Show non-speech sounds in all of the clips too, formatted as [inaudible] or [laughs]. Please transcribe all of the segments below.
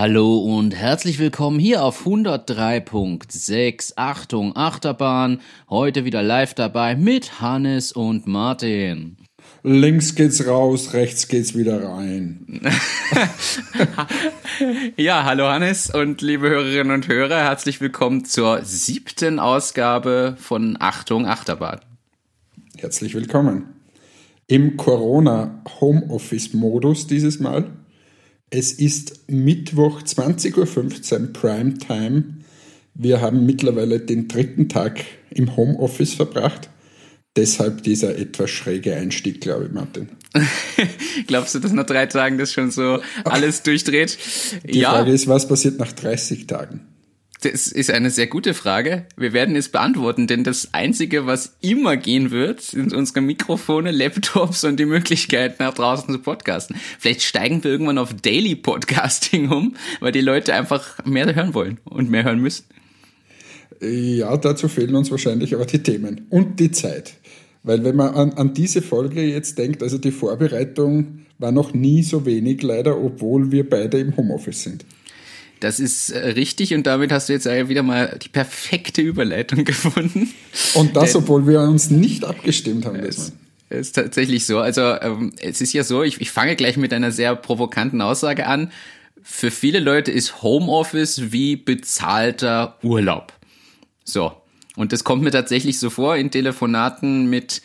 Hallo und herzlich willkommen hier auf 103.6. Achtung, Achterbahn. Heute wieder live dabei mit Hannes und Martin. Links geht's raus, rechts geht's wieder rein. [laughs] ja, hallo Hannes und liebe Hörerinnen und Hörer, herzlich willkommen zur siebten Ausgabe von Achtung, Achterbahn. Herzlich willkommen. Im Corona-Homeoffice-Modus dieses Mal es ist Mittwoch 20.15 Uhr Primetime. Wir haben mittlerweile den dritten Tag im Homeoffice verbracht. Deshalb dieser etwas schräge Einstieg, glaube ich, Martin. [laughs] Glaubst du, dass nach drei Tagen das schon so alles durchdreht? Die ja. Frage ist, was passiert nach 30 Tagen? Das ist eine sehr gute Frage. Wir werden es beantworten, denn das Einzige, was immer gehen wird, sind unsere Mikrofone, Laptops und die Möglichkeit, nach draußen zu podcasten. Vielleicht steigen wir irgendwann auf Daily Podcasting um, weil die Leute einfach mehr hören wollen und mehr hören müssen. Ja, dazu fehlen uns wahrscheinlich aber die Themen und die Zeit. Weil wenn man an, an diese Folge jetzt denkt, also die Vorbereitung war noch nie so wenig leider, obwohl wir beide im Homeoffice sind. Das ist äh, richtig und damit hast du jetzt wieder mal die perfekte Überleitung [laughs] gefunden. Und das, Denn, obwohl wir uns nicht abgestimmt haben. Es ist tatsächlich so. Also ähm, es ist ja so, ich, ich fange gleich mit einer sehr provokanten Aussage an. Für viele Leute ist Homeoffice wie bezahlter Urlaub. So. Und das kommt mir tatsächlich so vor in Telefonaten mit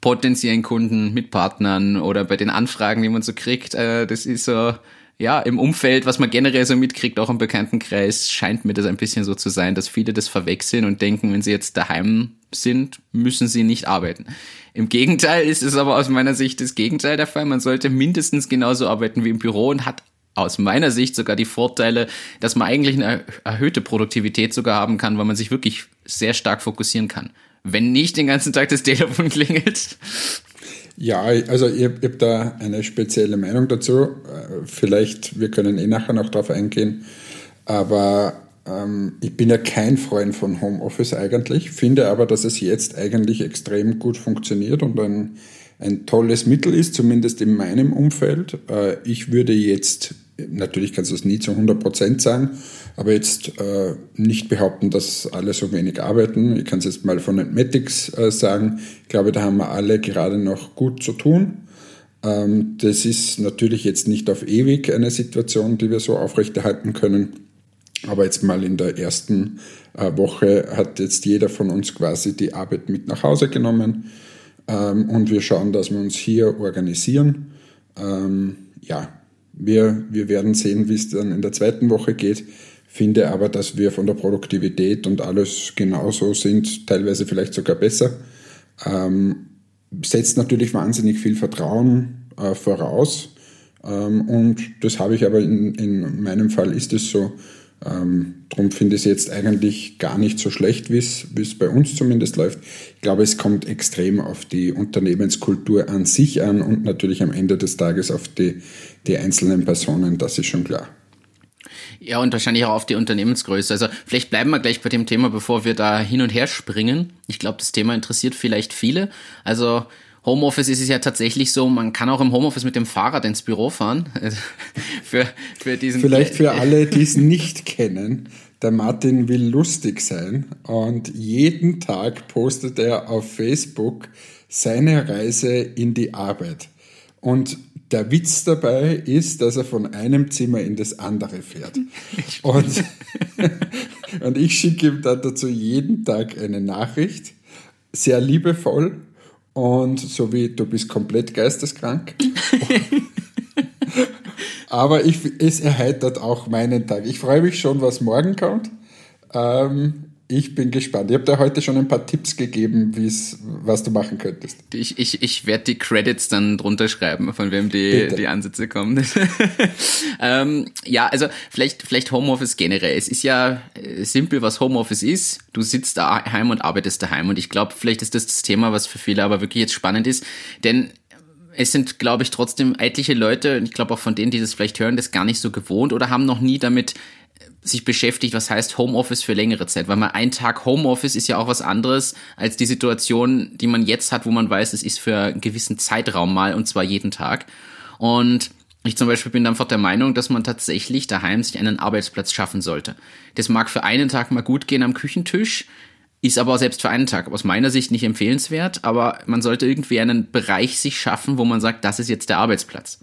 potenziellen Kunden, mit Partnern oder bei den Anfragen, die man so kriegt. Äh, das ist so, ja, im Umfeld, was man generell so mitkriegt, auch im Bekanntenkreis, scheint mir das ein bisschen so zu sein, dass viele das verwechseln und denken, wenn sie jetzt daheim sind, müssen sie nicht arbeiten. Im Gegenteil ist es aber aus meiner Sicht das Gegenteil der Fall. Man sollte mindestens genauso arbeiten wie im Büro und hat aus meiner Sicht sogar die Vorteile, dass man eigentlich eine erhöhte Produktivität sogar haben kann, weil man sich wirklich sehr stark fokussieren kann. Wenn nicht den ganzen Tag das Telefon klingelt. Ja, also ich, ich habe da eine spezielle Meinung dazu. Vielleicht, wir können eh nachher noch darauf eingehen, aber ähm, ich bin ja kein Freund von Homeoffice eigentlich, finde aber, dass es jetzt eigentlich extrem gut funktioniert und ein, ein tolles Mittel ist, zumindest in meinem Umfeld. Äh, ich würde jetzt Natürlich kannst du es nie zu 100 Prozent sagen, aber jetzt äh, nicht behaupten, dass alle so wenig arbeiten. Ich kann es jetzt mal von Entmatics äh, sagen. Ich glaube, da haben wir alle gerade noch gut zu tun. Ähm, das ist natürlich jetzt nicht auf ewig eine Situation, die wir so aufrechterhalten können. Aber jetzt mal in der ersten äh, Woche hat jetzt jeder von uns quasi die Arbeit mit nach Hause genommen. Ähm, und wir schauen, dass wir uns hier organisieren. Ähm, ja, wir, wir werden sehen, wie es dann in der zweiten Woche geht. Finde aber, dass wir von der Produktivität und alles genauso sind, teilweise vielleicht sogar besser. Ähm, setzt natürlich wahnsinnig viel Vertrauen äh, voraus. Ähm, und das habe ich aber in, in meinem Fall ist es so. Ähm, darum finde ich es jetzt eigentlich gar nicht so schlecht, wie es bei uns zumindest läuft. Ich glaube, es kommt extrem auf die Unternehmenskultur an sich an und natürlich am Ende des Tages auf die, die einzelnen Personen, das ist schon klar. Ja, und wahrscheinlich auch auf die Unternehmensgröße. Also vielleicht bleiben wir gleich bei dem Thema, bevor wir da hin und her springen. Ich glaube, das Thema interessiert vielleicht viele. Also Homeoffice ist es ja tatsächlich so, man kann auch im Homeoffice mit dem Fahrrad ins Büro fahren. [laughs] für, für diesen Vielleicht für alle, die es nicht kennen. Der Martin will lustig sein und jeden Tag postet er auf Facebook seine Reise in die Arbeit. Und der Witz dabei ist, dass er von einem Zimmer in das andere fährt. Und, [laughs] und ich schicke ihm dann dazu jeden Tag eine Nachricht, sehr liebevoll und so wie du bist komplett geisteskrank. [laughs] Aber ich, es erheitert auch meinen Tag. Ich freue mich schon, was morgen kommt. Ähm, ich bin gespannt. Ich habe dir heute schon ein paar Tipps gegeben, wie's, was du machen könntest. Ich, ich, ich werde die Credits dann drunter schreiben, von wem die, die Ansätze kommen. [laughs] ähm, ja, also vielleicht, vielleicht Homeoffice generell. Es ist ja äh, simpel, was Homeoffice ist. Du sitzt daheim und arbeitest daheim. Und ich glaube, vielleicht ist das das Thema, was für viele aber wirklich jetzt spannend ist. Denn es sind, glaube ich, trotzdem etliche Leute, und ich glaube auch von denen, die das vielleicht hören, das gar nicht so gewohnt oder haben noch nie damit sich beschäftigt, was heißt Homeoffice für längere Zeit, weil man ein Tag Homeoffice ist ja auch was anderes als die Situation, die man jetzt hat, wo man weiß, es ist für einen gewissen Zeitraum mal und zwar jeden Tag. Und Ich zum Beispiel bin einfach der Meinung, dass man tatsächlich daheim sich einen Arbeitsplatz schaffen sollte. Das mag für einen Tag mal gut gehen am Küchentisch, ist aber selbst für einen Tag aus meiner Sicht nicht empfehlenswert, aber man sollte irgendwie einen Bereich sich schaffen, wo man sagt, das ist jetzt der Arbeitsplatz.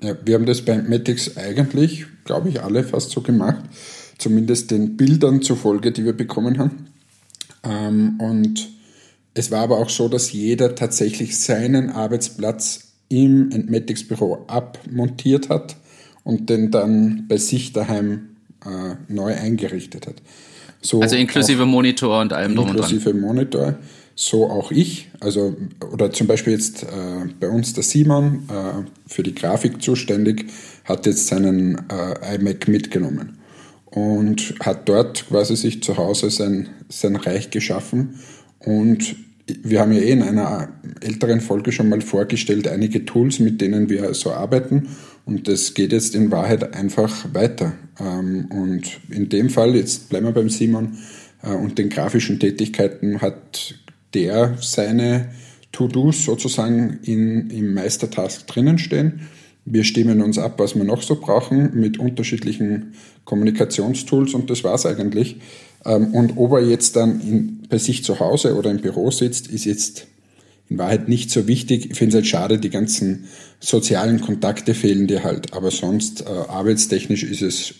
Ja, wir haben das bei Matics eigentlich, glaube ich, alle fast so gemacht, zumindest den Bildern zufolge, die wir bekommen haben. Ähm, und es war aber auch so, dass jeder tatsächlich seinen Arbeitsplatz im Entmatics Büro abmontiert hat und den dann bei sich daheim äh, neu eingerichtet hat. So also inklusive Monitor und allem drum und dran. Inklusive Monitor. So auch ich. Also, oder zum Beispiel jetzt äh, bei uns der Simon, äh, für die Grafik zuständig, hat jetzt seinen äh, iMac mitgenommen und hat dort quasi sich zu Hause sein, sein Reich geschaffen. Und wir haben ja eh in einer älteren Folge schon mal vorgestellt, einige Tools, mit denen wir so arbeiten. Und das geht jetzt in Wahrheit einfach weiter. Ähm, und in dem Fall, jetzt bleiben wir beim Simon, äh, und den grafischen Tätigkeiten hat der seine To-Dos sozusagen in, im Meistertask drinnen stehen. Wir stimmen uns ab, was wir noch so brauchen mit unterschiedlichen Kommunikationstools und das war es eigentlich. Ähm, und ob er jetzt dann in, bei sich zu Hause oder im Büro sitzt, ist jetzt in Wahrheit nicht so wichtig. Ich finde es halt schade, die ganzen sozialen Kontakte fehlen dir halt. Aber sonst äh, arbeitstechnisch ist es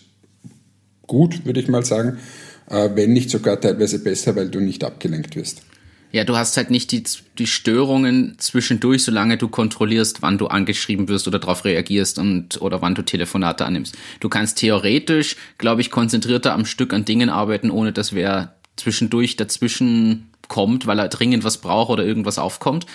gut, würde ich mal sagen. Äh, wenn nicht sogar teilweise besser, weil du nicht abgelenkt wirst. Ja, du hast halt nicht die, die Störungen zwischendurch, solange du kontrollierst, wann du angeschrieben wirst oder darauf reagierst und oder wann du Telefonate annimmst. Du kannst theoretisch, glaube ich, konzentrierter am Stück an Dingen arbeiten, ohne dass wer zwischendurch dazwischen kommt, weil er dringend was braucht oder irgendwas aufkommt.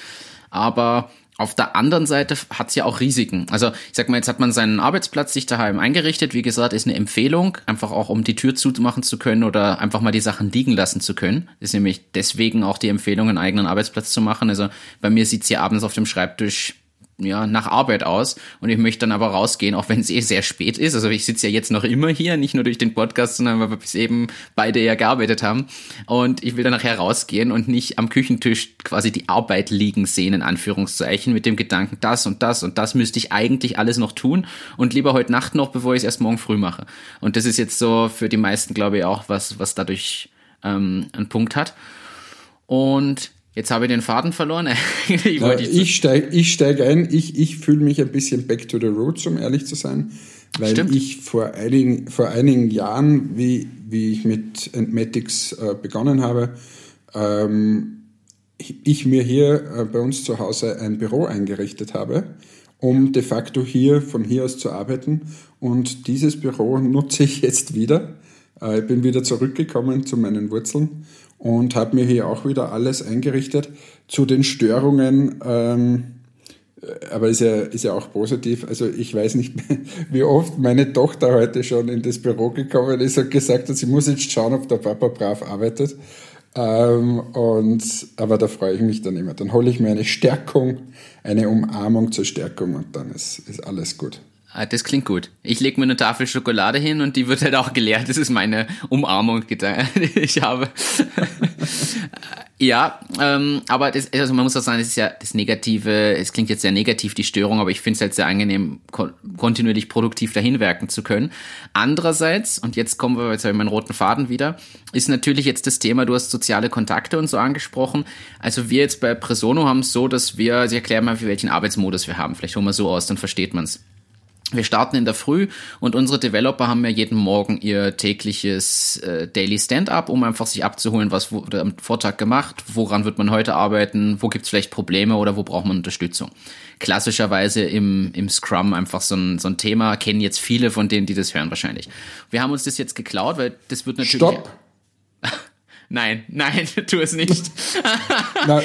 Aber auf der anderen Seite hat es ja auch Risiken. Also ich sag mal, jetzt hat man seinen Arbeitsplatz sich daheim eingerichtet. Wie gesagt, ist eine Empfehlung, einfach auch um die Tür zumachen zu können oder einfach mal die Sachen liegen lassen zu können. Ist nämlich deswegen auch die Empfehlung, einen eigenen Arbeitsplatz zu machen. Also bei mir sieht's hier abends auf dem Schreibtisch ja, nach Arbeit aus und ich möchte dann aber rausgehen, auch wenn es eh sehr spät ist. Also ich sitze ja jetzt noch immer hier, nicht nur durch den Podcast, sondern weil wir bis eben beide ja gearbeitet haben. Und ich will dann nachher rausgehen und nicht am Küchentisch quasi die Arbeit liegen sehen, in Anführungszeichen, mit dem Gedanken, das und das und das müsste ich eigentlich alles noch tun und lieber heute Nacht noch, bevor ich es erst morgen früh mache. Und das ist jetzt so für die meisten, glaube ich, auch was, was dadurch ähm, einen Punkt hat. Und Jetzt habe ich den Faden verloren. [laughs] ich, ja, ich steige ich steig ein. Ich, ich fühle mich ein bisschen back to the roots, um ehrlich zu sein. Weil Stimmt. ich vor einigen, vor einigen Jahren, wie, wie ich mit Entmatics äh, begonnen habe, ähm, ich mir hier äh, bei uns zu Hause ein Büro eingerichtet habe, um de facto hier von hier aus zu arbeiten. Und dieses Büro nutze ich jetzt wieder. Äh, ich bin wieder zurückgekommen zu meinen Wurzeln und habe mir hier auch wieder alles eingerichtet. Zu den Störungen, ähm, aber ist ja, ist ja auch positiv. Also ich weiß nicht, [laughs] wie oft meine Tochter heute schon in das Büro gekommen ist und gesagt hat, sie muss jetzt schauen, ob der Papa brav arbeitet. Ähm, und, aber da freue ich mich dann immer. Dann hole ich mir eine Stärkung, eine Umarmung zur Stärkung und dann ist, ist alles gut. Ah, das klingt gut. Ich lege mir eine Tafel Schokolade hin und die wird halt auch geleert. Das ist meine Umarmung, die [laughs] ich habe. ja, ähm, aber das, also man muss auch sagen, das ist ja das Negative, es klingt jetzt sehr negativ, die Störung, aber ich finde es halt sehr angenehm, kontinuierlich produktiv dahin werken zu können. Andererseits, und jetzt kommen wir, jetzt habe ich meinen roten Faden wieder, ist natürlich jetzt das Thema, du hast soziale Kontakte und so angesprochen. Also wir jetzt bei Presono haben es so, dass wir, also ich erkläre mal, für welchen Arbeitsmodus wir haben. Vielleicht holen wir so aus, dann versteht man es. Wir starten in der Früh und unsere Developer haben ja jeden Morgen ihr tägliches äh, Daily Stand-up, um einfach sich abzuholen, was wurde am Vortag gemacht, woran wird man heute arbeiten, wo gibt es vielleicht Probleme oder wo braucht man Unterstützung. Klassischerweise im, im Scrum einfach so ein, so ein Thema, kennen jetzt viele von denen, die das hören wahrscheinlich. Wir haben uns das jetzt geklaut, weil das wird natürlich... Stopp! [laughs] Nein, nein, [laughs] tu es nicht. na,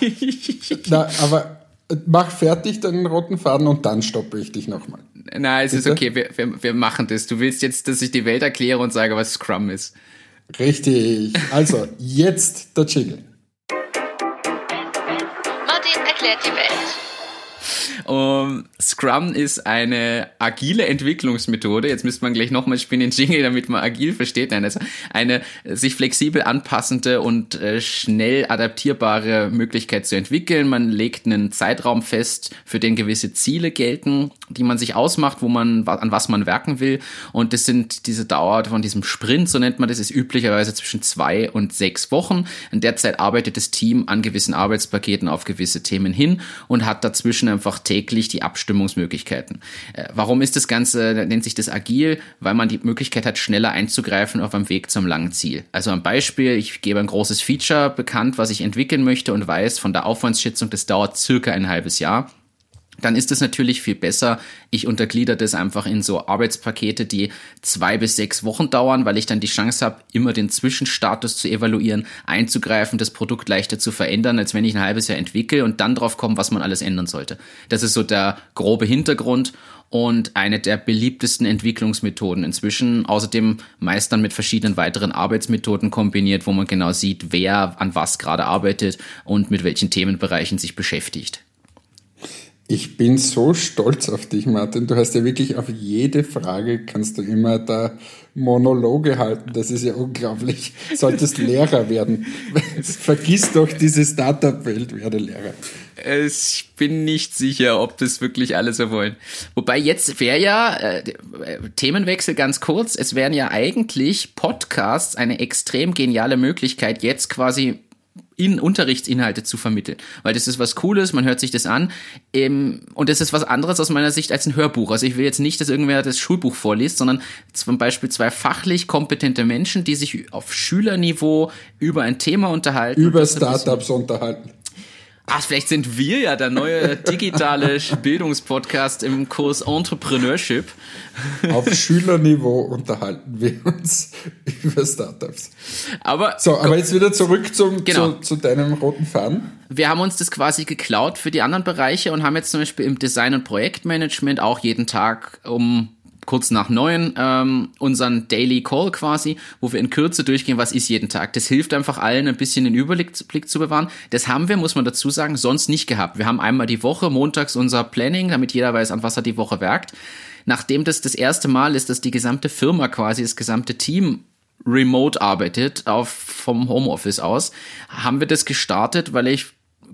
[laughs] na, aber Mach fertig deinen roten Faden und dann stoppe ich dich nochmal. Nein, es Bitte? ist okay, wir, wir, wir machen das. Du willst jetzt, dass ich die Welt erkläre und sage, was Scrum ist. Richtig. Also, jetzt der Jingle. Martin erklärt die Welt. Um, Scrum ist eine agile Entwicklungsmethode. Jetzt müsste man gleich nochmal spielen den [laughs] Jingle, damit man agil versteht. Nein, also eine sich flexibel anpassende und äh, schnell adaptierbare Möglichkeit zu entwickeln. Man legt einen Zeitraum fest, für den gewisse Ziele gelten, die man sich ausmacht, wo man an was man werken will. Und das sind diese Dauer von diesem Sprint, so nennt man das, ist üblicherweise zwischen zwei und sechs Wochen. In der Zeit arbeitet das Team an gewissen Arbeitspaketen auf gewisse Themen hin und hat dazwischen einfach täglich die Abstimmungsmöglichkeiten. Äh, warum ist das Ganze, nennt sich das agil? Weil man die Möglichkeit hat, schneller einzugreifen auf einem Weg zum langen Ziel. Also ein Beispiel, ich gebe ein großes Feature bekannt, was ich entwickeln möchte und weiß von der Aufwandsschätzung, das dauert circa ein halbes Jahr dann ist es natürlich viel besser. Ich unterglieder das einfach in so Arbeitspakete, die zwei bis sechs Wochen dauern, weil ich dann die Chance habe, immer den Zwischenstatus zu evaluieren, einzugreifen, das Produkt leichter zu verändern, als wenn ich ein halbes Jahr entwickle und dann drauf komme, was man alles ändern sollte. Das ist so der grobe Hintergrund und eine der beliebtesten Entwicklungsmethoden inzwischen. Außerdem meist dann mit verschiedenen weiteren Arbeitsmethoden kombiniert, wo man genau sieht, wer an was gerade arbeitet und mit welchen Themenbereichen sich beschäftigt. Ich bin so stolz auf dich, Martin. Du hast ja wirklich auf jede Frage kannst du immer da Monologe halten. Das ist ja unglaublich. Solltest Lehrer werden. [laughs] Vergiss doch diese Startup-Welt, werde Lehrer. Ich bin nicht sicher, ob das wirklich alle so wollen. Wobei jetzt wäre ja, äh, Themenwechsel ganz kurz, es wären ja eigentlich Podcasts eine extrem geniale Möglichkeit, jetzt quasi in Unterrichtsinhalte zu vermitteln. Weil das ist was Cooles, man hört sich das an. Ähm, und das ist was anderes aus meiner Sicht als ein Hörbuch. Also ich will jetzt nicht, dass irgendwer das Schulbuch vorliest, sondern zum Beispiel zwei fachlich kompetente Menschen, die sich auf Schülerniveau über ein Thema unterhalten. Über Startups unterhalten. Ach, vielleicht sind wir ja der neue digitale Bildungspodcast im Kurs Entrepreneurship. Auf Schülerniveau unterhalten wir uns [laughs] über Startups. Aber, so, aber jetzt wieder zurück zum, genau. zu, zu deinem roten Faden. Wir haben uns das quasi geklaut für die anderen Bereiche und haben jetzt zum Beispiel im Design- und Projektmanagement auch jeden Tag um kurz nach neun ähm, unseren Daily Call quasi, wo wir in Kürze durchgehen, was ist jeden Tag. Das hilft einfach allen ein bisschen den Überblick zu bewahren. Das haben wir, muss man dazu sagen, sonst nicht gehabt. Wir haben einmal die Woche montags unser Planning, damit jeder weiß, an was er die Woche werkt. Nachdem das das erste Mal ist, dass die gesamte Firma quasi, das gesamte Team remote arbeitet, auf, vom Homeoffice aus, haben wir das gestartet, weil ich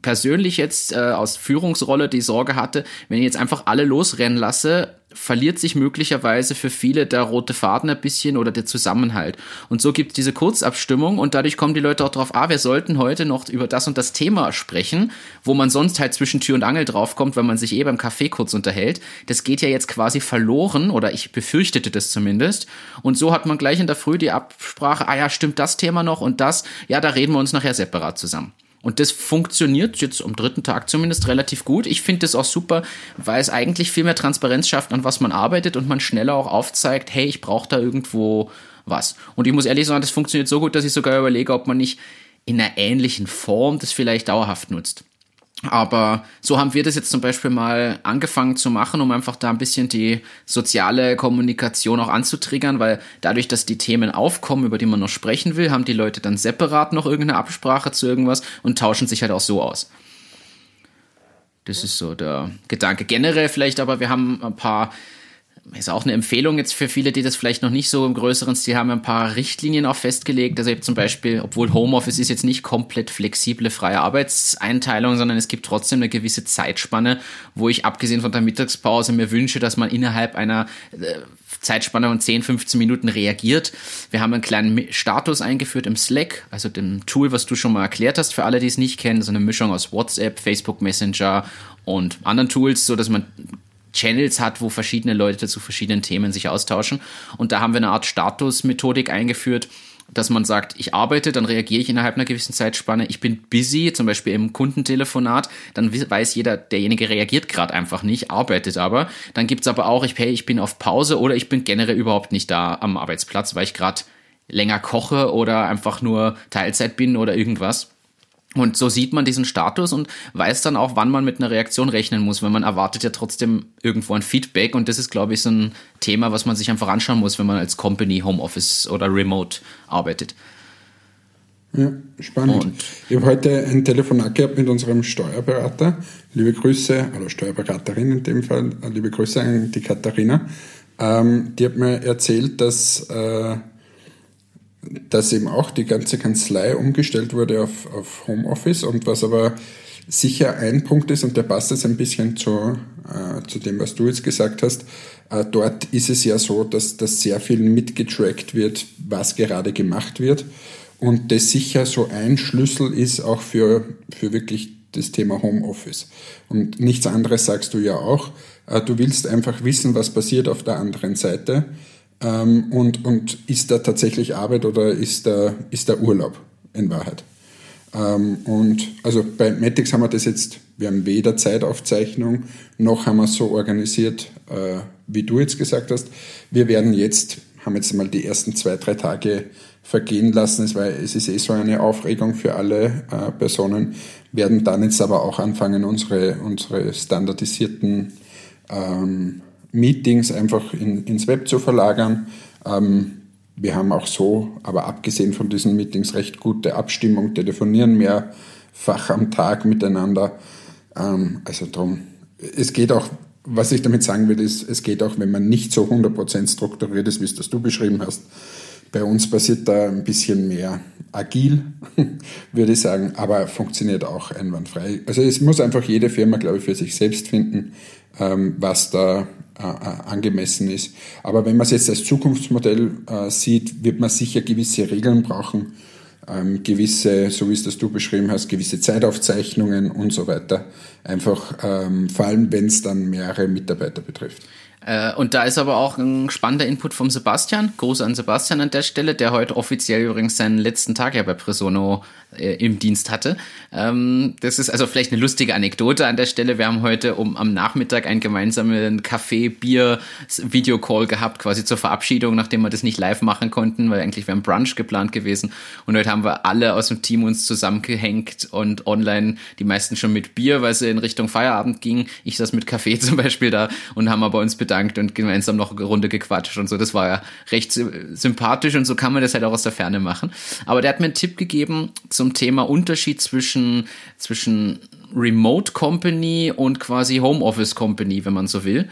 persönlich jetzt äh, aus Führungsrolle die Sorge hatte, wenn ich jetzt einfach alle losrennen lasse, verliert sich möglicherweise für viele der rote Faden ein bisschen oder der Zusammenhalt. Und so gibt es diese Kurzabstimmung und dadurch kommen die Leute auch drauf, ah, wir sollten heute noch über das und das Thema sprechen, wo man sonst halt zwischen Tür und Angel draufkommt, wenn man sich eh beim Kaffee kurz unterhält. Das geht ja jetzt quasi verloren oder ich befürchtete das zumindest. Und so hat man gleich in der Früh die Absprache, ah ja, stimmt das Thema noch und das, ja, da reden wir uns nachher separat zusammen. Und das funktioniert jetzt am dritten Tag zumindest relativ gut. Ich finde das auch super, weil es eigentlich viel mehr Transparenz schafft, an was man arbeitet und man schneller auch aufzeigt, hey, ich brauche da irgendwo was. Und ich muss ehrlich sagen, das funktioniert so gut, dass ich sogar überlege, ob man nicht in einer ähnlichen Form das vielleicht dauerhaft nutzt. Aber so haben wir das jetzt zum Beispiel mal angefangen zu machen, um einfach da ein bisschen die soziale Kommunikation auch anzutriggern, weil dadurch, dass die Themen aufkommen, über die man noch sprechen will, haben die Leute dann separat noch irgendeine Absprache zu irgendwas und tauschen sich halt auch so aus. Das ist so der Gedanke. Generell vielleicht aber, wir haben ein paar ist auch eine Empfehlung jetzt für viele, die das vielleicht noch nicht so im größeren Stil haben, ein paar Richtlinien auch festgelegt. Also zum Beispiel, obwohl Homeoffice ist jetzt nicht komplett flexible freie Arbeitseinteilung, sondern es gibt trotzdem eine gewisse Zeitspanne, wo ich abgesehen von der Mittagspause mir wünsche, dass man innerhalb einer äh, Zeitspanne von 10, 15 Minuten reagiert. Wir haben einen kleinen Status eingeführt im Slack, also dem Tool, was du schon mal erklärt hast für alle, die es nicht kennen, so eine Mischung aus WhatsApp, Facebook Messenger und anderen Tools, so dass man Channels hat, wo verschiedene Leute zu verschiedenen Themen sich austauschen. Und da haben wir eine Art Statusmethodik eingeführt, dass man sagt, ich arbeite, dann reagiere ich innerhalb einer gewissen Zeitspanne. Ich bin busy, zum Beispiel im Kundentelefonat, dann weiß jeder, derjenige reagiert gerade einfach nicht, arbeitet aber. Dann gibt's aber auch, ich, hey, ich bin auf Pause oder ich bin generell überhaupt nicht da am Arbeitsplatz, weil ich gerade länger koche oder einfach nur Teilzeit bin oder irgendwas. Und so sieht man diesen Status und weiß dann auch, wann man mit einer Reaktion rechnen muss, weil man erwartet ja trotzdem irgendwo ein Feedback und das ist, glaube ich, so ein Thema, was man sich einfach anschauen muss, wenn man als Company, Homeoffice oder Remote arbeitet. Ja, spannend. Und ich habe heute ein Telefonat gehabt mit unserem Steuerberater. Liebe Grüße, oder Steuerberaterin in dem Fall, liebe Grüße an die Katharina. Ähm, die hat mir erzählt, dass, äh, dass eben auch die ganze Kanzlei umgestellt wurde auf, auf Homeoffice und was aber sicher ein Punkt ist, und der passt jetzt ein bisschen zu, äh, zu dem, was du jetzt gesagt hast, äh, dort ist es ja so, dass, dass sehr viel mitgetrackt wird, was gerade gemacht wird und das sicher so ein Schlüssel ist auch für, für wirklich das Thema Homeoffice. Und nichts anderes sagst du ja auch. Äh, du willst einfach wissen, was passiert auf der anderen Seite. Ähm, und, und ist da tatsächlich Arbeit oder ist da, ist da Urlaub in Wahrheit? Ähm, und also bei Matix haben wir das jetzt, wir haben weder Zeitaufzeichnung, noch haben wir es so organisiert, äh, wie du jetzt gesagt hast. Wir werden jetzt, haben jetzt mal die ersten zwei, drei Tage vergehen lassen. Es, war, es ist eh so eine Aufregung für alle äh, Personen, werden dann jetzt aber auch anfangen, unsere, unsere standardisierten ähm, Meetings einfach in, ins Web zu verlagern. Ähm, wir haben auch so, aber abgesehen von diesen Meetings, recht gute Abstimmung, telefonieren mehrfach am Tag miteinander. Ähm, also darum, es geht auch, was ich damit sagen will, ist, es geht auch, wenn man nicht so 100% strukturiert ist, wie es das du beschrieben hast, bei uns passiert da ein bisschen mehr agil, [laughs] würde ich sagen, aber funktioniert auch einwandfrei. Also es muss einfach jede Firma, glaube ich, für sich selbst finden, ähm, was da angemessen ist. Aber wenn man es jetzt als Zukunftsmodell äh, sieht, wird man sicher gewisse Regeln brauchen, ähm, gewisse, so wie es das du beschrieben hast, gewisse Zeitaufzeichnungen und so weiter. Einfach ähm, vor allem, wenn es dann mehrere Mitarbeiter betrifft. Äh, und da ist aber auch ein spannender Input vom Sebastian. Gruß an Sebastian an der Stelle, der heute offiziell übrigens seinen letzten Tag ja bei Presono äh, im Dienst hatte. Ähm, das ist also vielleicht eine lustige Anekdote an der Stelle. Wir haben heute um am Nachmittag einen gemeinsamen Kaffee-Bier-Videocall gehabt, quasi zur Verabschiedung, nachdem wir das nicht live machen konnten, weil eigentlich wäre ein Brunch geplant gewesen. Und heute haben wir alle aus dem Team uns zusammengehängt und online, die meisten schon mit Bier, weil sie in Richtung Feierabend ging. Ich saß mit Kaffee [laughs] zum Beispiel da und haben aber uns bedankt und gemeinsam noch eine Runde gequatscht und so. Das war ja recht sympathisch und so kann man das halt auch aus der Ferne machen. Aber der hat mir einen Tipp gegeben zum Thema Unterschied zwischen, zwischen Remote Company und quasi Homeoffice Company, wenn man so will.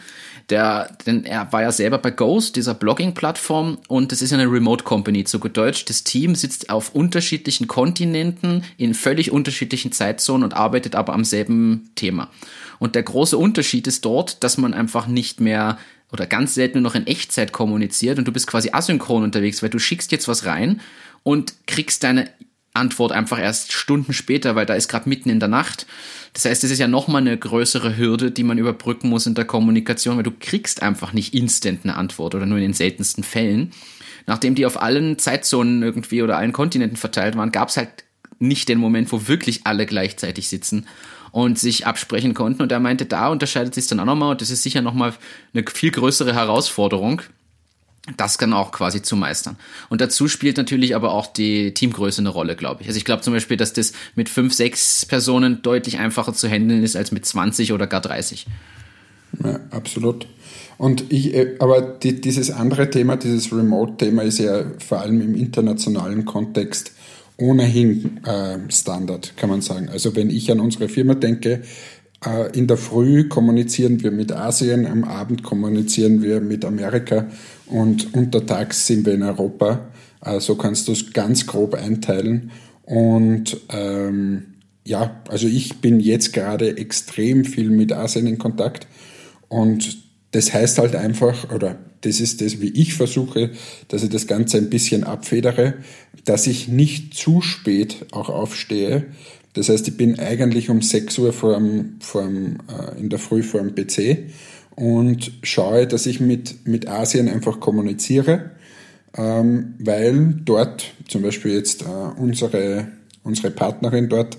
Der, denn er war ja selber bei Ghost, dieser Blogging-Plattform, und das ist ja eine Remote Company, zu Deutsch. Das Team sitzt auf unterschiedlichen Kontinenten in völlig unterschiedlichen Zeitzonen und arbeitet aber am selben Thema. Und der große Unterschied ist dort, dass man einfach nicht mehr oder ganz selten nur noch in Echtzeit kommuniziert und du bist quasi asynchron unterwegs, weil du schickst jetzt was rein und kriegst deine Antwort einfach erst Stunden später, weil da ist gerade mitten in der Nacht. Das heißt, es ist ja nochmal eine größere Hürde, die man überbrücken muss in der Kommunikation, weil du kriegst einfach nicht instant eine Antwort oder nur in den seltensten Fällen. Nachdem die auf allen Zeitzonen irgendwie oder allen Kontinenten verteilt waren, gab es halt nicht den Moment, wo wirklich alle gleichzeitig sitzen und sich absprechen konnten. Und er meinte, da unterscheidet sich dann auch nochmal und das ist sicher nochmal eine viel größere Herausforderung, das kann auch quasi zu meistern. Und dazu spielt natürlich aber auch die Teamgröße eine Rolle, glaube ich. Also ich glaube zum Beispiel, dass das mit fünf, sechs Personen deutlich einfacher zu handeln ist als mit 20 oder gar 30. Ja, absolut. Und ich, äh, aber die, dieses andere Thema, dieses Remote-Thema ist ja vor allem im internationalen Kontext ohnehin äh, Standard, kann man sagen. Also wenn ich an unsere Firma denke, äh, in der Früh kommunizieren wir mit Asien, am Abend kommunizieren wir mit Amerika und untertags sind wir in Europa. Äh, so kannst du es ganz grob einteilen. Und ähm, ja, also ich bin jetzt gerade extrem viel mit Asien in Kontakt und das heißt halt einfach, oder das ist das, wie ich versuche, dass ich das Ganze ein bisschen abfedere, dass ich nicht zu spät auch aufstehe. Das heißt, ich bin eigentlich um 6 Uhr vor dem, vor dem, äh, in der Früh vor dem PC und schaue, dass ich mit, mit Asien einfach kommuniziere, ähm, weil dort zum Beispiel jetzt äh, unsere, unsere Partnerin dort,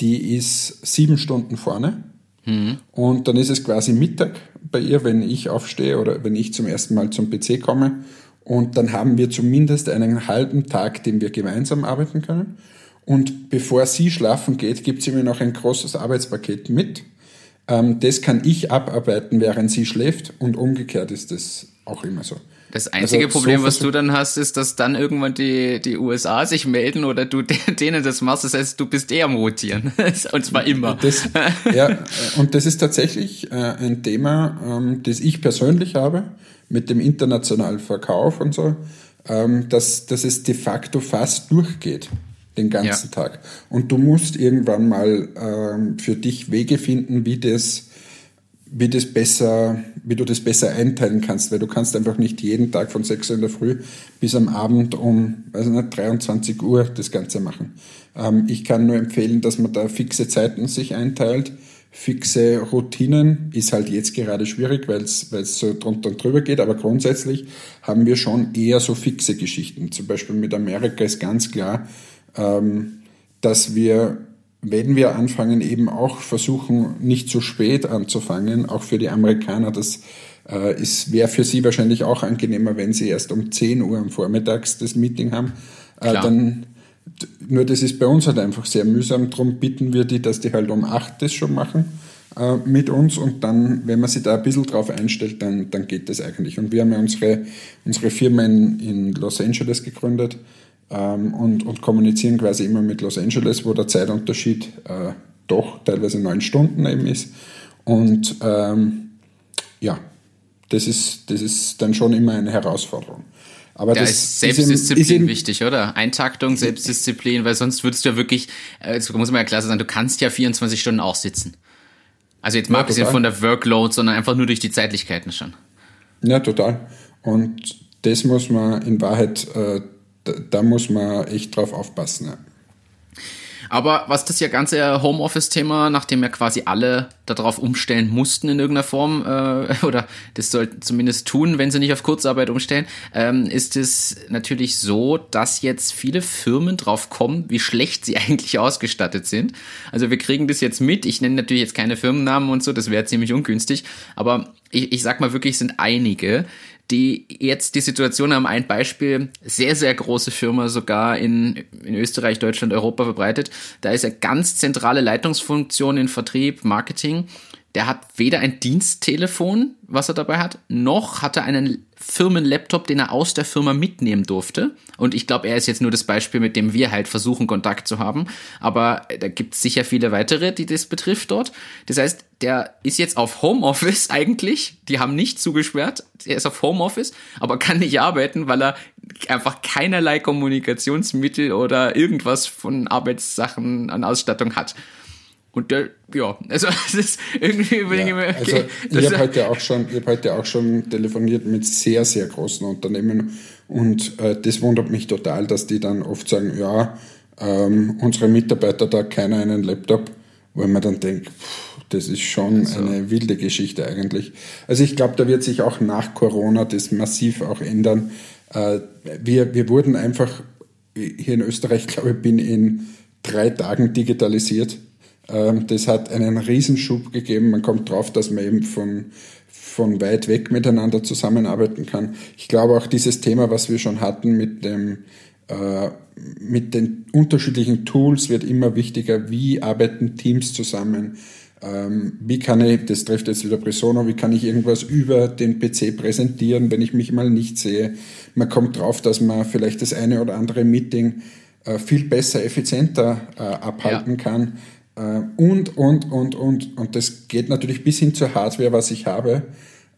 die ist sieben Stunden vorne Mhm. Und dann ist es quasi Mittag bei ihr, wenn ich aufstehe oder wenn ich zum ersten Mal zum PC komme. Und dann haben wir zumindest einen halben Tag, den wir gemeinsam arbeiten können. Und bevor sie schlafen geht, gibt sie mir noch ein großes Arbeitspaket mit. Ähm, das kann ich abarbeiten, während sie schläft. Und umgekehrt ist das auch immer so. Das einzige also, Problem, so was du dann hast, ist, dass dann irgendwann die, die USA sich melden oder du [laughs] denen das machst. Das heißt, du bist eh am Rotieren. [laughs] und zwar immer. Das, [laughs] ja, und das ist tatsächlich äh, ein Thema, ähm, das ich persönlich habe mit dem internationalen Verkauf und so, ähm, dass, dass es de facto fast durchgeht den ganzen ja. Tag. Und du musst irgendwann mal ähm, für dich Wege finden, wie das wie das besser, wie du das besser einteilen kannst, weil du kannst einfach nicht jeden Tag von 6 Uhr in der Früh bis am Abend um, weiß nicht, 23 Uhr das Ganze machen. Ähm, ich kann nur empfehlen, dass man da fixe Zeiten sich einteilt. Fixe Routinen ist halt jetzt gerade schwierig, weil es so drunter und drüber geht, aber grundsätzlich haben wir schon eher so fixe Geschichten. Zum Beispiel mit Amerika ist ganz klar, ähm, dass wir wenn wir anfangen, eben auch versuchen, nicht zu spät anzufangen, auch für die Amerikaner, das äh, wäre für sie wahrscheinlich auch angenehmer, wenn sie erst um 10 Uhr am Vormittags das Meeting haben. Äh, dann, nur das ist bei uns halt einfach sehr mühsam, darum bitten wir die, dass die halt um 8 das schon machen äh, mit uns. Und dann, wenn man sich da ein bisschen drauf einstellt, dann, dann geht das eigentlich. Und wir haben ja unsere, unsere Firma in, in Los Angeles gegründet, ähm, und, und kommunizieren quasi immer mit Los Angeles, wo der Zeitunterschied äh, doch teilweise neun Stunden eben ist. Und ähm, ja, das ist, das ist dann schon immer eine Herausforderung. Aber da das ist Selbstdisziplin ist eben, wichtig, oder? Eintaktung, Selbstdisziplin, weil sonst würdest du ja wirklich, äh, jetzt muss man ja klar sagen, du kannst ja 24 Stunden auch sitzen. Also jetzt mal ja, abgesehen von der Workload, sondern einfach nur durch die Zeitlichkeiten schon. Ja, total. Und das muss man in Wahrheit äh, da, muss man echt drauf aufpassen. Ja. Aber was das ja ganze Homeoffice-Thema, nachdem ja quasi alle darauf umstellen mussten in irgendeiner Form, äh, [laughs] oder das sollten zumindest tun, wenn sie nicht auf Kurzarbeit umstellen, ähm, ist es natürlich so, dass jetzt viele Firmen drauf kommen, wie schlecht sie [laughs] eigentlich ausgestattet sind. Also wir kriegen das jetzt mit. Ich nenne natürlich jetzt keine Firmennamen und so, das wäre ziemlich ungünstig. Aber ich, ich sag mal wirklich, sind einige, die jetzt die Situation haben. Ein Beispiel, sehr, sehr große Firma sogar in, in Österreich, Deutschland, Europa verbreitet. Da ist eine ganz zentrale Leitungsfunktion in Vertrieb, Marketing. Der hat weder ein Diensttelefon, was er dabei hat, noch hat er einen Firmenlaptop, den er aus der Firma mitnehmen durfte. Und ich glaube, er ist jetzt nur das Beispiel, mit dem wir halt versuchen, Kontakt zu haben. Aber da gibt es sicher viele weitere, die das betrifft dort. Das heißt, der ist jetzt auf Homeoffice [laughs] eigentlich. Die haben nicht zugesperrt. Er ist auf Homeoffice, aber kann nicht arbeiten, weil er einfach keinerlei Kommunikationsmittel oder irgendwas von Arbeitssachen an Ausstattung hat. Und der, ja, also [laughs] das ist irgendwie überlege ja, mir, okay, also ich habe heute auch schon, ich habe heute auch schon telefoniert mit sehr, sehr großen Unternehmen und äh, das wundert mich total, dass die dann oft sagen, ja, ähm, unsere Mitarbeiter da keiner einen Laptop, wo man dann denkt, das ist schon also. eine wilde Geschichte eigentlich. Also ich glaube, da wird sich auch nach Corona das massiv auch ändern. Äh, wir, wir wurden einfach hier in Österreich, glaube ich, bin in drei Tagen digitalisiert das hat einen Riesenschub gegeben. Man kommt drauf, dass man eben von, von weit weg miteinander zusammenarbeiten kann. Ich glaube auch dieses Thema, was wir schon hatten mit dem äh, mit den unterschiedlichen Tools wird immer wichtiger. Wie arbeiten Teams zusammen? Ähm, wie kann ich, das trifft jetzt wieder Presono, wie kann ich irgendwas über den PC präsentieren, wenn ich mich mal nicht sehe? Man kommt drauf, dass man vielleicht das eine oder andere Meeting äh, viel besser, effizienter äh, abhalten ja. kann. Äh, und, und, und, und. Und das geht natürlich bis hin zur Hardware, was ich habe.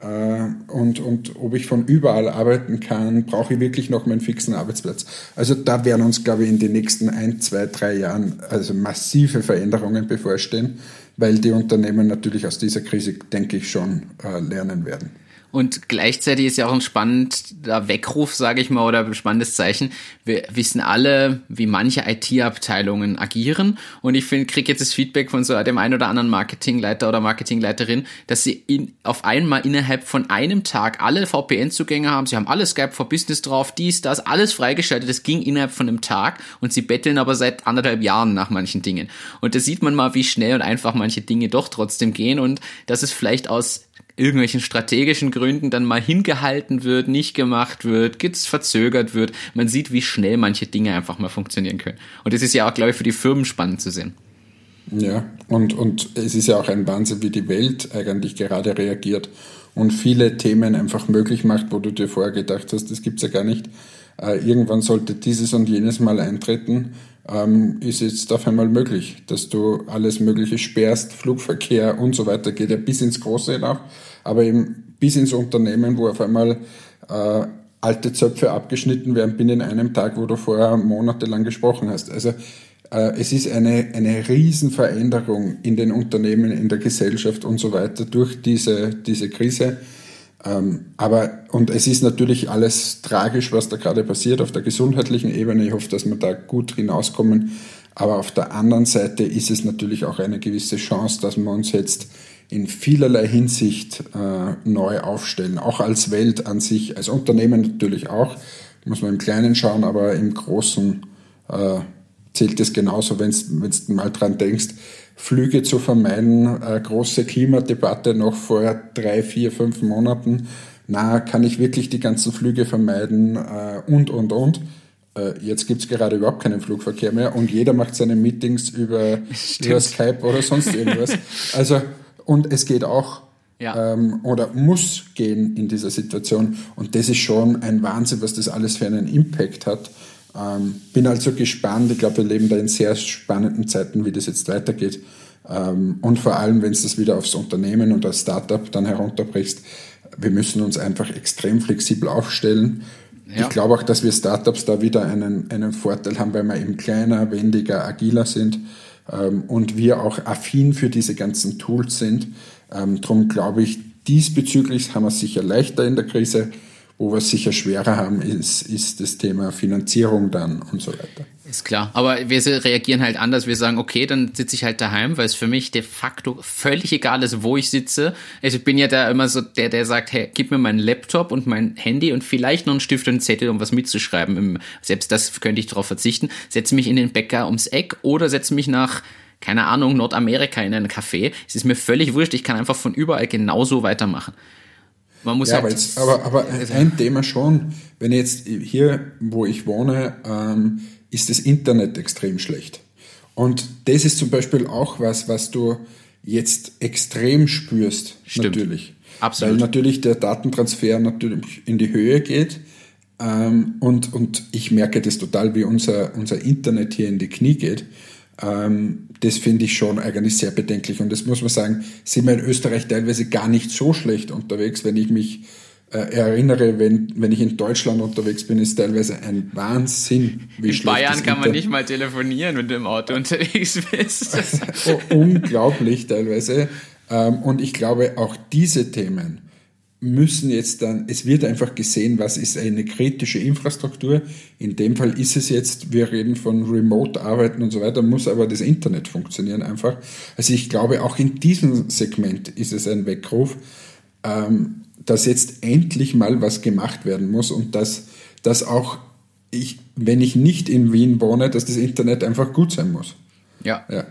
Äh, und, und ob ich von überall arbeiten kann, brauche ich wirklich noch meinen fixen Arbeitsplatz. Also da werden uns, glaube ich, in den nächsten ein, zwei, drei Jahren also massive Veränderungen bevorstehen, weil die Unternehmen natürlich aus dieser Krise, denke ich, schon äh, lernen werden. Und gleichzeitig ist ja auch ein spannender Weckruf, sage ich mal, oder ein spannendes Zeichen. Wir wissen alle, wie manche IT-Abteilungen agieren. Und ich finde, kriege jetzt das Feedback von so dem einen oder anderen Marketingleiter oder Marketingleiterin, dass sie in, auf einmal innerhalb von einem Tag alle VPN-Zugänge haben. Sie haben alle Skype for Business drauf, dies, das, alles freigeschaltet. Das ging innerhalb von einem Tag. Und sie betteln aber seit anderthalb Jahren nach manchen Dingen. Und da sieht man mal, wie schnell und einfach manche Dinge doch trotzdem gehen. Und dass es vielleicht aus irgendwelchen strategischen Gründen dann mal hingehalten wird, nicht gemacht wird, verzögert wird. Man sieht, wie schnell manche Dinge einfach mal funktionieren können. Und das ist ja auch, glaube ich, für die Firmen spannend zu sehen. Ja, und, und es ist ja auch ein Wahnsinn, wie die Welt eigentlich gerade reagiert. und viele Themen einfach möglich macht, wo du dir vorher gedacht hast, das gibt's ja gar nicht. Äh, irgendwann sollte dieses und jenes mal eintreten, ähm, ist jetzt auf einmal möglich, dass du alles Mögliche sperrst, Flugverkehr und so weiter, geht ja bis ins Große hinauf, aber eben bis ins Unternehmen, wo auf einmal äh, alte Zöpfe abgeschnitten werden binnen einem Tag, wo du vorher monatelang gesprochen hast. Also äh, es ist eine, eine Riesenveränderung in den Unternehmen, in der Gesellschaft und so weiter durch diese, diese Krise. Ähm, aber, und es ist natürlich alles tragisch, was da gerade passiert auf der gesundheitlichen Ebene. Ich hoffe, dass wir da gut hinauskommen. Aber auf der anderen Seite ist es natürlich auch eine gewisse Chance, dass wir uns jetzt in vielerlei Hinsicht äh, neu aufstellen. Auch als Welt an sich, als Unternehmen natürlich auch. Muss man im Kleinen schauen, aber im Großen äh, zählt es genauso, wenn du mal dran denkst, Flüge zu vermeiden, äh, große Klimadebatte noch vor drei, vier, fünf Monaten. Na, kann ich wirklich die ganzen Flüge vermeiden äh, und, und, und. Äh, jetzt gibt's gerade überhaupt keinen Flugverkehr mehr und jeder macht seine Meetings über, über Skype oder sonst irgendwas. [laughs] Also, und es geht auch ja. ähm, oder muss gehen in dieser Situation. Und das ist schon ein Wahnsinn, was das alles für einen Impact hat. Ähm, bin also gespannt. Ich glaube, wir leben da in sehr spannenden Zeiten, wie das jetzt weitergeht. Ähm, und vor allem, wenn du das wieder aufs Unternehmen und das Startup dann herunterbrichst, wir müssen uns einfach extrem flexibel aufstellen. Ja. Ich glaube auch, dass wir Startups da wieder einen, einen Vorteil haben, weil wir eben kleiner, wendiger, agiler sind ähm, und wir auch affin für diese ganzen Tools sind. Ähm, darum glaube ich, diesbezüglich haben wir es sicher leichter in der Krise. Wo wir es sicher schwerer haben, ist, ist das Thema Finanzierung dann und so weiter. Ist klar. Aber wir reagieren halt anders. Wir sagen, okay, dann sitze ich halt daheim, weil es für mich de facto völlig egal ist, wo ich sitze. Also ich bin ja da immer so der, der sagt, hey, gib mir meinen Laptop und mein Handy und vielleicht noch einen Stift und einen Zettel, um was mitzuschreiben. Selbst das könnte ich darauf verzichten. Setze mich in den Bäcker ums Eck oder setze mich nach keine Ahnung, Nordamerika in einen Café. Es ist mir völlig wurscht, ich kann einfach von überall genauso weitermachen. Man muss ja, halt aber, jetzt, aber, aber ein Thema schon, wenn jetzt hier, wo ich wohne, ähm, ist das Internet extrem schlecht. Und das ist zum Beispiel auch was, was du jetzt extrem spürst, Stimmt. natürlich. Absolut. Weil natürlich der Datentransfer natürlich in die Höhe geht. Ähm, und, und ich merke das total, wie unser, unser Internet hier in die Knie geht. Ähm, das finde ich schon eigentlich sehr bedenklich. Und das muss man sagen, sind wir in Österreich teilweise gar nicht so schlecht unterwegs. Wenn ich mich äh, erinnere, wenn, wenn ich in Deutschland unterwegs bin, ist teilweise ein Wahnsinn, wie in schlecht Bayern kann man nicht mal telefonieren, wenn du im Auto unterwegs bist. [laughs] Unglaublich teilweise. Ähm, und ich glaube, auch diese Themen müssen jetzt dann, es wird einfach gesehen, was ist eine kritische Infrastruktur. In dem Fall ist es jetzt, wir reden von Remote-Arbeiten und so weiter, muss aber das Internet funktionieren einfach. Also ich glaube, auch in diesem Segment ist es ein Weckruf, ähm, dass jetzt endlich mal was gemacht werden muss und dass, dass auch ich, wenn ich nicht in Wien wohne, dass das Internet einfach gut sein muss. Ja. ja.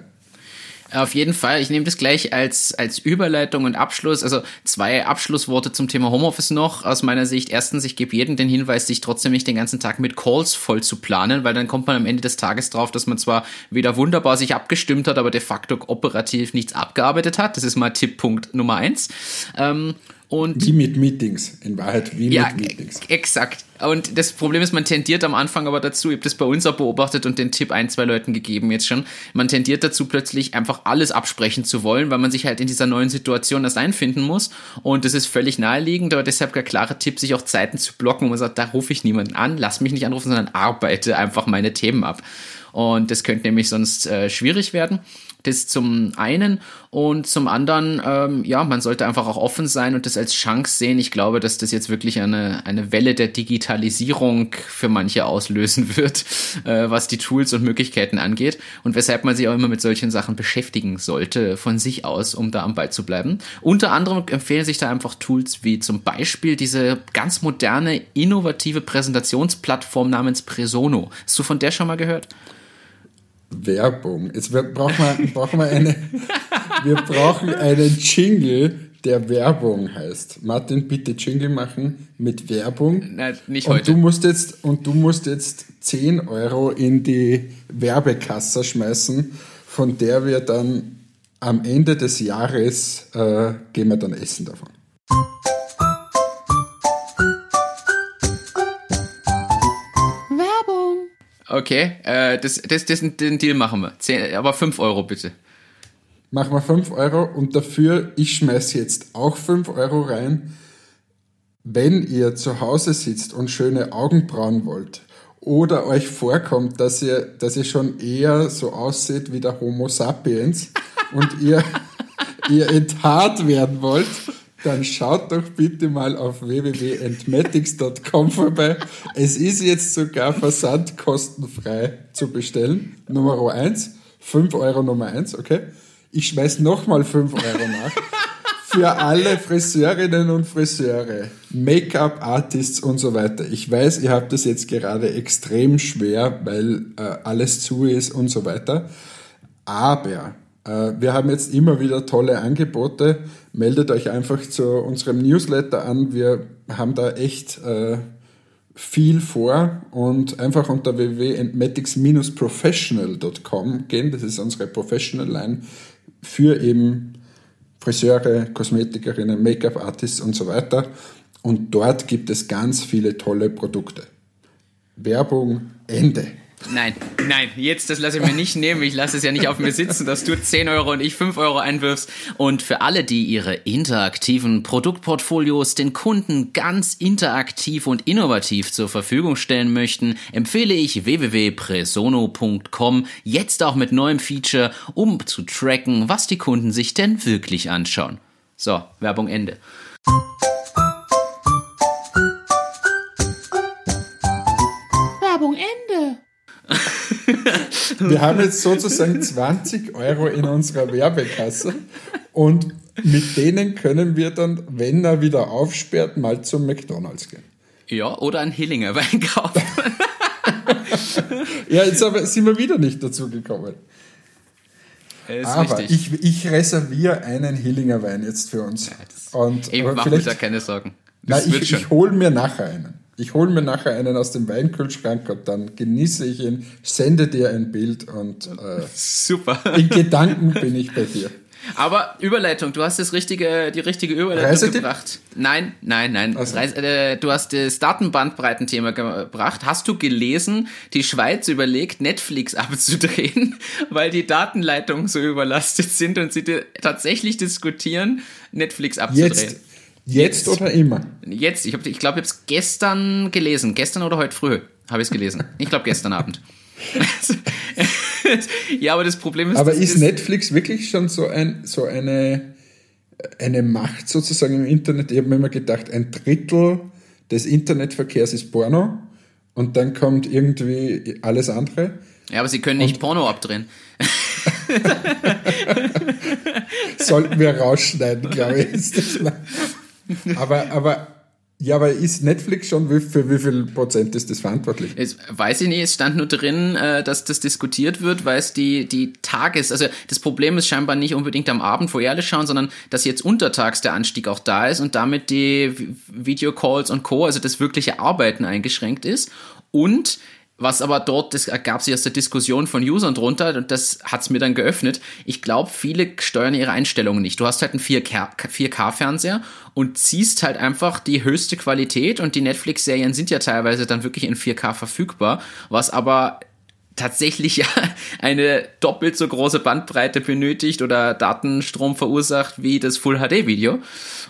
Auf jeden Fall. Ich nehme das gleich als, als Überleitung und Abschluss. Also zwei Abschlussworte zum Thema Homeoffice noch. Aus meiner Sicht. Erstens, ich gebe jedem den Hinweis, sich trotzdem nicht den ganzen Tag mit Calls voll zu planen, weil dann kommt man am Ende des Tages drauf, dass man zwar wieder wunderbar sich abgestimmt hat, aber de facto operativ nichts abgearbeitet hat. Das ist mal Tipppunkt Nummer eins. Ähm, und wie mit Meetings, in Wahrheit wie ja, mit Meetings. Exakt. Und das Problem ist, man tendiert am Anfang aber dazu, ich habe das bei uns auch beobachtet und den Tipp ein, zwei Leuten gegeben jetzt schon, man tendiert dazu plötzlich einfach alles absprechen zu wollen, weil man sich halt in dieser neuen Situation erst einfinden muss. Und das ist völlig naheliegend, aber deshalb der klare Tipp, sich auch Zeiten zu blocken, wo man sagt, da rufe ich niemanden an, lass mich nicht anrufen, sondern arbeite einfach meine Themen ab. Und das könnte nämlich sonst äh, schwierig werden. Das zum einen und zum anderen, ähm, ja, man sollte einfach auch offen sein und das als Chance sehen. Ich glaube, dass das jetzt wirklich eine, eine Welle der Digitalisierung für manche auslösen [laughs] wird, äh, was die Tools und Möglichkeiten angeht und weshalb man sich auch immer mit solchen Sachen beschäftigen sollte von sich aus, um da am Ball zu bleiben. Unter anderem empfehlen sich da einfach Tools wie zum Beispiel diese ganz moderne, innovative Präsentationsplattform namens Presono. Hast du von der schon mal gehört? Werbung. Jetzt brauchen wir, brauchen wir eine, wir brauchen einen Jingle, der Werbung heißt. Martin, bitte Jingle machen mit Werbung. Nein, nicht heute. Und du musst jetzt, und du musst jetzt 10 Euro in die Werbekasse schmeißen, von der wir dann am Ende des Jahres äh, gehen wir dann essen davon. Okay, äh, das, das, das, den Deal machen wir. Zehn, aber 5 Euro bitte. Machen wir 5 Euro und dafür, ich schmeiße jetzt auch 5 Euro rein. Wenn ihr zu Hause sitzt und schöne Augenbrauen wollt oder euch vorkommt, dass ihr, dass ihr schon eher so aussieht wie der Homo sapiens und ihr, [laughs] ihr enthaart werden wollt, dann schaut doch bitte mal auf www.entmatics.com vorbei. Es ist jetzt sogar versandkostenfrei zu bestellen. Nummer 1, 5 Euro Nummer 1, okay? Ich schmeiß nochmal 5 Euro nach. Für alle Friseurinnen und Friseure, Make-up-Artists und so weiter. Ich weiß, ihr habt das jetzt gerade extrem schwer, weil äh, alles zu ist und so weiter. Aber wir haben jetzt immer wieder tolle Angebote. Meldet euch einfach zu unserem Newsletter an. Wir haben da echt äh, viel vor und einfach unter www.matics-professional.com gehen. Das ist unsere Professional Line für eben Friseure, Kosmetikerinnen, Make-up-Artists und so weiter. Und dort gibt es ganz viele tolle Produkte. Werbung Ende. Nein, nein, jetzt das lasse ich mir nicht nehmen. Ich lasse es ja nicht auf mir sitzen, dass du 10 Euro und ich 5 Euro einwirfst. Und für alle, die ihre interaktiven Produktportfolios den Kunden ganz interaktiv und innovativ zur Verfügung stellen möchten, empfehle ich www.presono.com jetzt auch mit neuem Feature, um zu tracken, was die Kunden sich denn wirklich anschauen. So, Werbung Ende. [laughs] Wir haben jetzt sozusagen 20 Euro in unserer Werbekasse und mit denen können wir dann, wenn er wieder aufsperrt, mal zum McDonalds gehen. Ja, oder ein Hillinger Wein kaufen. [laughs] ja, jetzt aber sind wir wieder nicht dazu gekommen. aber ich, ich reserviere einen Hillinger Wein jetzt für uns. Ja, und, ich mache mir da keine Sorgen. Das nein, ich, ich hole mir nachher einen. Ich hole mir nachher einen aus dem Weinkühlschrank und dann genieße ich ihn, sende dir ein Bild und äh, super. [laughs] In Gedanken bin ich bei dir. Aber Überleitung, du hast das richtige, die richtige Überleitung Reisetipp? gebracht. Nein, nein, nein. Also. Reise, äh, du hast das Datenbandbreitenthema gebracht. Hast du gelesen, die Schweiz überlegt, Netflix [laughs] abzudrehen, weil die Datenleitungen so überlastet sind und sie tatsächlich diskutieren, Netflix abzudrehen? Jetzt Jetzt, oder immer? Jetzt. Ich, hab, ich glaube, ich habe es gestern gelesen. Gestern oder heute früh habe ich es gelesen. Ich glaube, gestern Abend. [laughs] ja, aber das Problem ist. Aber ist Netflix wirklich schon so, ein, so eine, eine Macht sozusagen im Internet? Ich habe mir immer gedacht, ein Drittel des Internetverkehrs ist Porno und dann kommt irgendwie alles andere. Ja, aber sie können nicht und Porno abdrehen. [laughs] Sollten wir rausschneiden, glaube ich. [laughs] Aber, aber, ja, aber ist Netflix schon, für wie viel Prozent ist das verantwortlich? Es, weiß ich nicht, es stand nur drin, äh, dass das diskutiert wird, weil es die, die Tages, also das Problem ist scheinbar nicht unbedingt am Abend, wo alle schauen, sondern dass jetzt untertags der Anstieg auch da ist und damit die Videocalls und Co., also das wirkliche Arbeiten eingeschränkt ist. Und was aber dort, das ergab sich aus der Diskussion von Usern drunter und das hat's mir dann geöffnet. Ich glaube, viele steuern ihre Einstellungen nicht. Du hast halt einen 4K-Fernseher und ziehst halt einfach die höchste Qualität und die Netflix-Serien sind ja teilweise dann wirklich in 4K verfügbar, was aber tatsächlich [laughs] ja eine doppelt so große Bandbreite benötigt oder Datenstrom verursacht wie das Full HD Video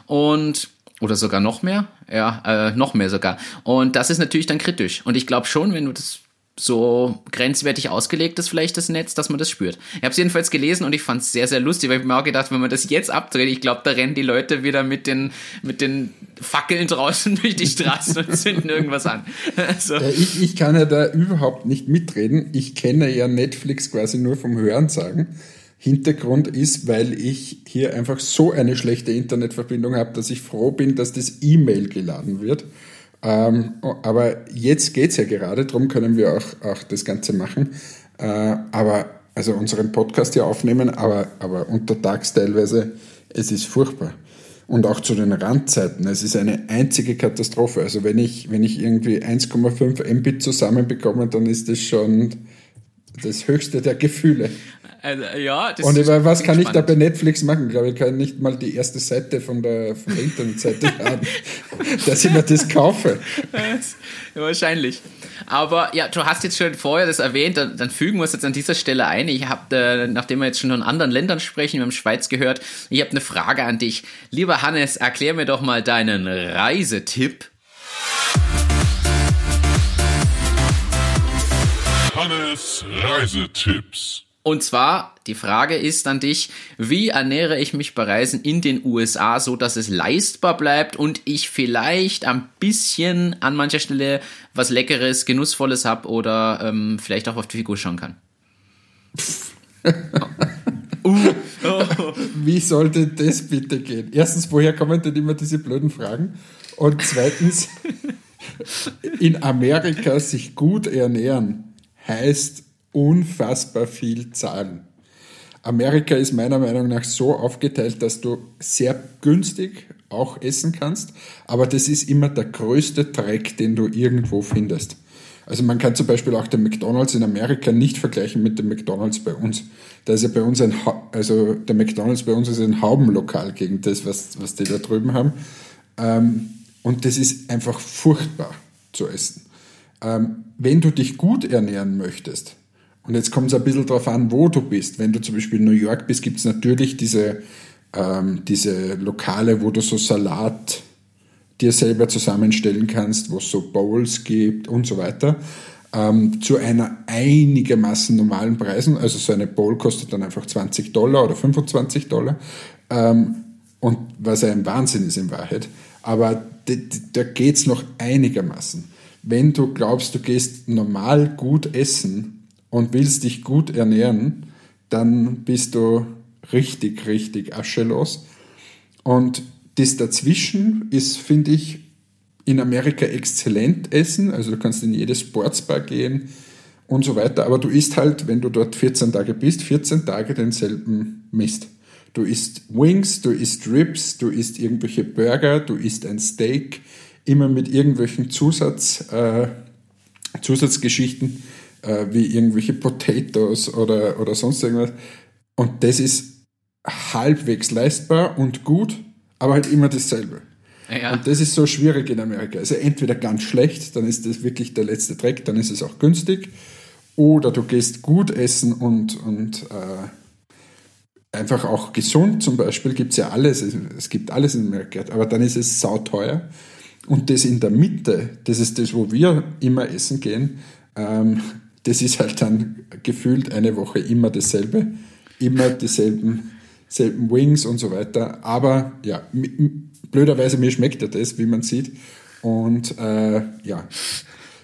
und oder sogar noch mehr, ja, äh, noch mehr sogar. Und das ist natürlich dann kritisch. Und ich glaube schon, wenn du das so grenzwertig ausgelegt ist, vielleicht das Netz, dass man das spürt. Ich habe es jedenfalls gelesen und ich fand es sehr, sehr lustig, weil ich mir auch gedacht, wenn man das jetzt abdreht, ich glaube, da rennen die Leute wieder mit den, mit den Fackeln [laughs] draußen durch die Straßen und zünden irgendwas an. [laughs] Also. Ich, ich kann ja da überhaupt nicht mitreden. Ich kenne ja Netflix quasi nur vom Hören sagen. Hintergrund ist, weil ich hier einfach so eine schlechte Internetverbindung habe, dass ich froh bin, dass das E-Mail geladen wird. Ähm, aber jetzt geht es ja gerade, darum können wir auch, auch das Ganze machen. Äh, aber also unseren Podcast hier aufnehmen, aber, aber untertags teilweise, es ist furchtbar. Und auch zu den Randzeiten, es ist eine einzige Katastrophe. Also wenn ich, wenn ich irgendwie 1,5 Mbit zusammenbekomme, dann ist das schon das höchste der Gefühle. Also, ja, das Und über was kann spannend. ich da bei Netflix machen? Ich glaube, ich kann nicht mal die erste Seite von der, von der Internetseite [laughs] haben, dass ich mir das kaufe. Ja, wahrscheinlich. Aber ja, du hast jetzt schon vorher das erwähnt, dann, dann fügen wir es jetzt an dieser Stelle ein. Ich habe, äh, nachdem wir jetzt schon von anderen Ländern sprechen, wir haben Schweiz gehört, ich habe eine Frage an dich. Lieber Hannes, erklär mir doch mal deinen Reisetipp. Hannes Reisetipps. Und zwar, die Frage ist an dich, wie ernähre ich mich bei Reisen in den USA, so dass es leistbar bleibt und ich vielleicht ein bisschen an mancher Stelle was Leckeres, Genussvolles habe oder ähm, vielleicht auch auf die Figur schauen kann? [laughs] uh, oh. Wie sollte das bitte gehen? Erstens, woher kommen denn immer diese blöden Fragen? Und zweitens, in Amerika sich gut ernähren heißt unfassbar viel zahlen. Amerika ist meiner Meinung nach so aufgeteilt, dass du sehr günstig auch essen kannst, aber das ist immer der größte Dreck, den du irgendwo findest. Also man kann zum Beispiel auch den McDonald's in Amerika nicht vergleichen mit dem McDonald's bei uns. Da ist ja bei uns ein, also der McDonald's bei uns ist ein Haubenlokal gegen das, was, was die da drüben haben. Ähm, und das ist einfach furchtbar zu essen. Ähm, wenn du dich gut ernähren möchtest, und jetzt kommt es ein bisschen darauf an, wo du bist. Wenn du zum Beispiel in New York bist, gibt es natürlich diese, ähm, diese Lokale, wo du so Salat dir selber zusammenstellen kannst, wo es so Bowls gibt und so weiter. Ähm, zu einer einigermaßen normalen Preisen. Also so eine Bowl kostet dann einfach 20 Dollar oder 25 Dollar. Ähm, und was ein Wahnsinn ist in Wahrheit. Aber da geht es noch einigermaßen. Wenn du glaubst, du gehst normal gut essen, und willst dich gut ernähren, dann bist du richtig, richtig aschelos. Und das dazwischen ist, finde ich, in Amerika exzellent essen. Also du kannst in jedes Sportsbar gehen und so weiter. Aber du isst halt, wenn du dort 14 Tage bist, 14 Tage denselben Mist. Du isst Wings, du isst Ribs, du isst irgendwelche Burger, du isst ein Steak, immer mit irgendwelchen Zusatz, äh, Zusatzgeschichten äh, wie irgendwelche Potatoes oder, oder sonst irgendwas. Und das ist halbwegs leistbar und gut, aber halt immer dasselbe. Ja. Und das ist so schwierig in Amerika. Also entweder ganz schlecht, dann ist das wirklich der letzte Dreck, dann ist es auch günstig, oder du gehst gut essen und, und äh, einfach auch gesund zum Beispiel, gibt es ja alles, es gibt alles in Amerika, aber dann ist es sauteuer. Und das in der Mitte, das ist das, wo wir immer essen gehen, ähm, das ist halt dann gefühlt eine Woche immer dasselbe, immer dieselben selben Wings und so weiter. Aber ja, blöderweise mir schmeckt ja das, wie man sieht. Und äh, ja,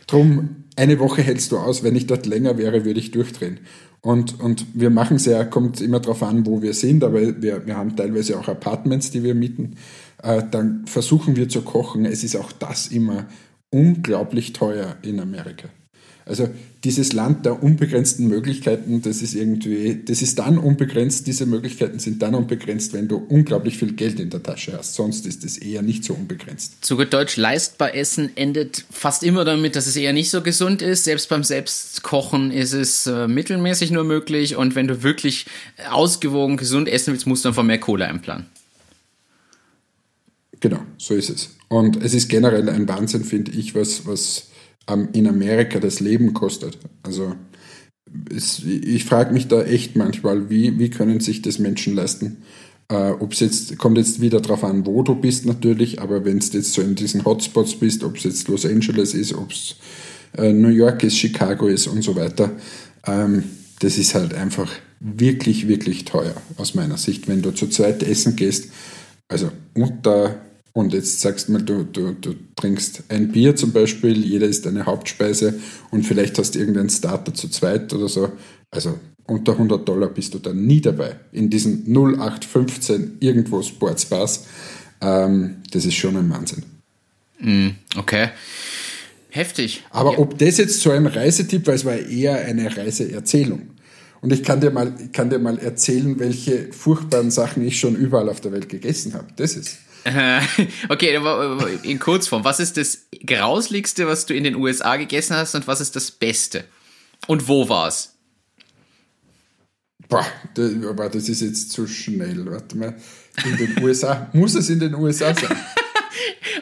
drum eine Woche hältst du aus. Wenn ich dort länger wäre, würde ich durchdrehen. Und, und wir machen es ja, kommt immer darauf an, wo wir sind, aber wir, wir haben teilweise auch Apartments, die wir mieten. Äh, dann versuchen wir zu kochen. Es ist auch das immer unglaublich teuer in Amerika. Also dieses Land der unbegrenzten Möglichkeiten, das ist irgendwie, das ist dann unbegrenzt, diese Möglichkeiten sind dann unbegrenzt, wenn du unglaublich viel Geld in der Tasche hast. Sonst ist es eher nicht so unbegrenzt. Zu gut Deutsch leistbar essen endet fast immer damit, dass es eher nicht so gesund ist. Selbst beim Selbstkochen ist es äh, mittelmäßig nur möglich und wenn du wirklich ausgewogen gesund essen willst, musst du einfach mehr Kohle einplanen. Genau, so ist es. Und es ist generell ein Wahnsinn, finde ich, was, was in Amerika das Leben kostet. Also es, ich frage mich da echt manchmal, wie, wie können sich das Menschen leisten? Äh, ob es jetzt, kommt jetzt wieder darauf an, wo du bist natürlich, aber wenn du jetzt so in diesen Hotspots bist, ob es jetzt Los Angeles ist, ob es äh, New York ist, Chicago ist und so weiter, ähm, das ist halt einfach wirklich, wirklich teuer aus meiner Sicht, wenn du zu zweit essen gehst. Also unter und jetzt sagst du mal, du, du, du trinkst ein Bier zum Beispiel, jeder ist eine Hauptspeise und vielleicht hast du irgendeinen Starter zu zweit oder so. Also unter 100 Dollar bist du dann nie dabei. In diesen 0815 irgendwo Sportsbars. Ähm, das ist schon ein Wahnsinn. Mm, okay. Heftig. Aber ja. ob das jetzt so ein Reisetipp war, es war eher eine Reiseerzählung. Und ich kann dir mal, ich kann dir mal erzählen, welche furchtbaren Sachen ich schon überall auf der Welt gegessen habe. Das ist. [laughs] Okay, in Kurzform. Was ist das Grausligste, was du in den USA gegessen hast und was ist das Beste? Und wo war's? Boah, das, aber das ist jetzt zu schnell. Warte mal. In den USA. [laughs] Muss es in den USA sein? [laughs]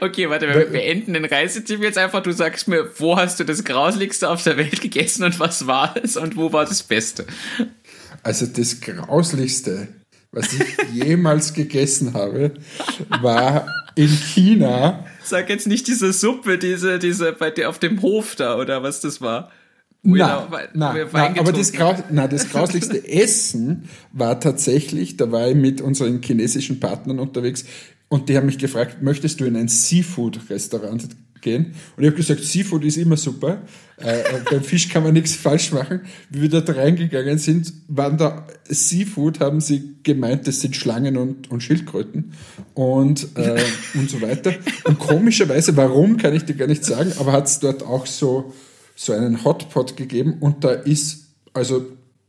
Okay, warte, wir beenden den Reisetipp jetzt einfach. Du sagst mir, wo hast du das Grauslichste auf der Welt gegessen und was war es und wo war das Beste? Also das Grauslichste, was ich jemals gegessen habe, war in China. Sag jetzt nicht diese Suppe, diese, diese bei dir auf dem Hof da oder was das war. Na, na, na, aber das, Graus, na, das grauslichste [laughs] Essen war tatsächlich, da war ich mit unseren chinesischen Partnern unterwegs und die haben mich gefragt, möchtest du in ein Seafood-Restaurant gehen? Und ich habe gesagt, Seafood ist immer super. Äh, äh, beim Fisch kann man nichts falsch machen. Wie wir da reingegangen sind, waren da Seafood, haben sie gemeint, das sind Schlangen und, und Schildkröten und, äh, und so weiter. Und komischerweise, warum, kann ich dir gar nicht sagen, aber hat es dort auch so so einen Hotpot gegeben und da ist also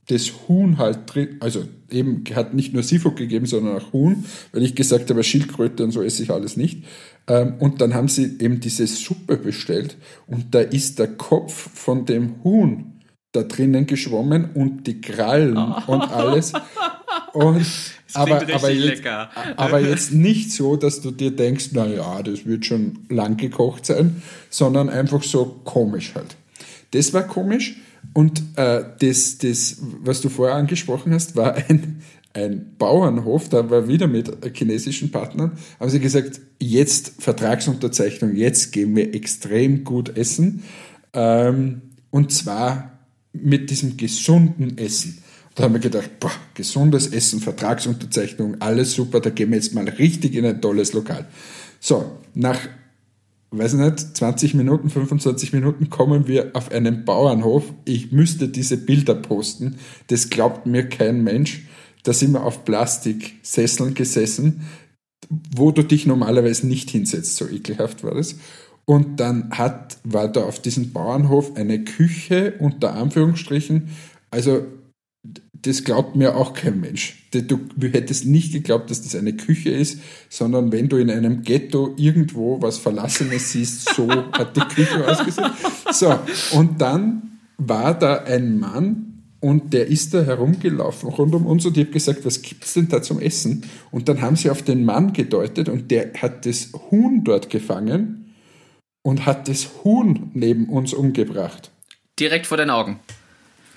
das Huhn halt drin, also eben hat nicht nur Seafood gegeben, sondern auch Huhn, weil ich gesagt habe, Schildkröte und so esse ich alles nicht. Ähm, und dann haben sie eben diese Suppe bestellt und da ist der Kopf von dem Huhn da drinnen geschwommen und die Krallen oh. und alles. Und, [laughs] aber, aber, jetzt, aber jetzt nicht so, dass du dir denkst, na ja, das wird schon lang gekocht sein, sondern einfach so komisch halt. Das war komisch. Und äh, das, das, was du vorher angesprochen hast, war ein, ein Bauernhof, da war wieder mit chinesischen Partnern, haben sie gesagt, jetzt Vertragsunterzeichnung, jetzt gehen wir extrem gut essen. Ähm, und zwar mit diesem gesunden Essen. Da haben wir gedacht, boah, gesundes Essen, Vertragsunterzeichnung, alles super, da gehen wir jetzt mal richtig in ein tolles Lokal. So, nach weiß nicht, 20 Minuten, 25 Minuten kommen wir auf einen Bauernhof. Ich müsste diese Bilder posten. Das glaubt mir kein Mensch. Da sind wir auf Plastiksesseln gesessen, wo du dich normalerweise nicht hinsetzt. So ekelhaft war das. Und dann hat, war da auf diesem Bauernhof eine Küche unter Anführungsstrichen. Also das glaubt mir auch kein Mensch. Du hättest nicht geglaubt, dass das eine Küche ist, sondern wenn du in einem Ghetto irgendwo was Verlassenes siehst, so hat die Küche ausgesehen. So, und dann war da ein Mann und der ist da herumgelaufen rund um uns und ich habe gesagt, was gibt's denn da zum Essen? Und dann haben sie auf den Mann gedeutet und der hat das Huhn dort gefangen und hat das Huhn neben uns umgebracht. Direkt vor deinen Augen.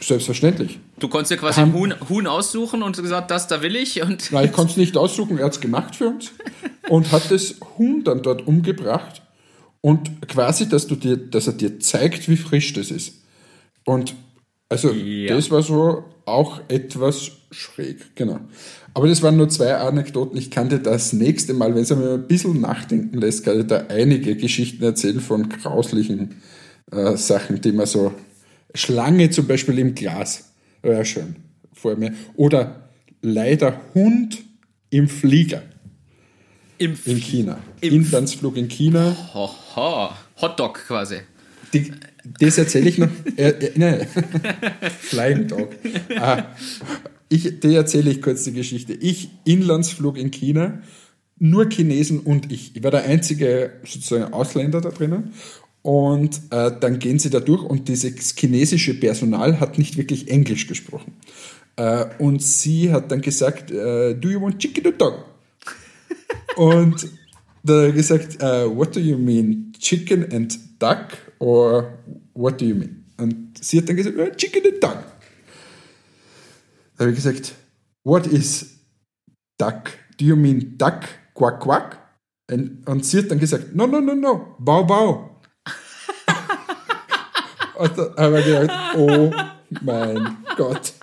Selbstverständlich. Du konntest ja quasi ein Huhn, Huhn, aussuchen und gesagt, das da will ich. Und Nein, ich konnte es nicht aussuchen, er hat es gemacht für uns und hat das Huhn dann dort umgebracht und quasi, dass, du dir, dass er dir zeigt, wie frisch das ist. Und also ja. das war so auch etwas schräg, genau. Aber das waren nur zwei Anekdoten. Ich kann dir das nächste Mal, wenn es mir ein bisschen nachdenken lässt, kann ich da einige Geschichten erzählen von grauslichen äh, Sachen, die man so Schlange zum Beispiel im Glas. Ja, schön. Vor mir. Oder leider Hund im Flieger. Im in China. Im Inlandsflug in China. Hoho. Hotdog quasi. Die, das erzähle ich noch. Äh, äh, nein. Flying Dog. Ah, ich, die erzähle ich kurz die Geschichte. Ich, Inlandsflug in China, nur Chinesen und ich. Ich war der einzige sozusagen Ausländer da drinnen. Und äh, dann gehen sie da durch und dieses chinesische Personal hat nicht wirklich Englisch gesprochen. Äh, und sie hat dann gesagt, äh, do you want chicken or dog? [laughs] und da hat er gesagt, uh, what do you mean? Chicken and duck? Or what do you mean? Und sie hat dann gesagt, uh, chicken and duck. Da habe ich gesagt, what is duck? Do you mean duck? Quack, quack? Und, und sie hat dann gesagt, no, no, no, no, bau, [laughs] bau. Und dann haben wir gedacht, oh mein Gott.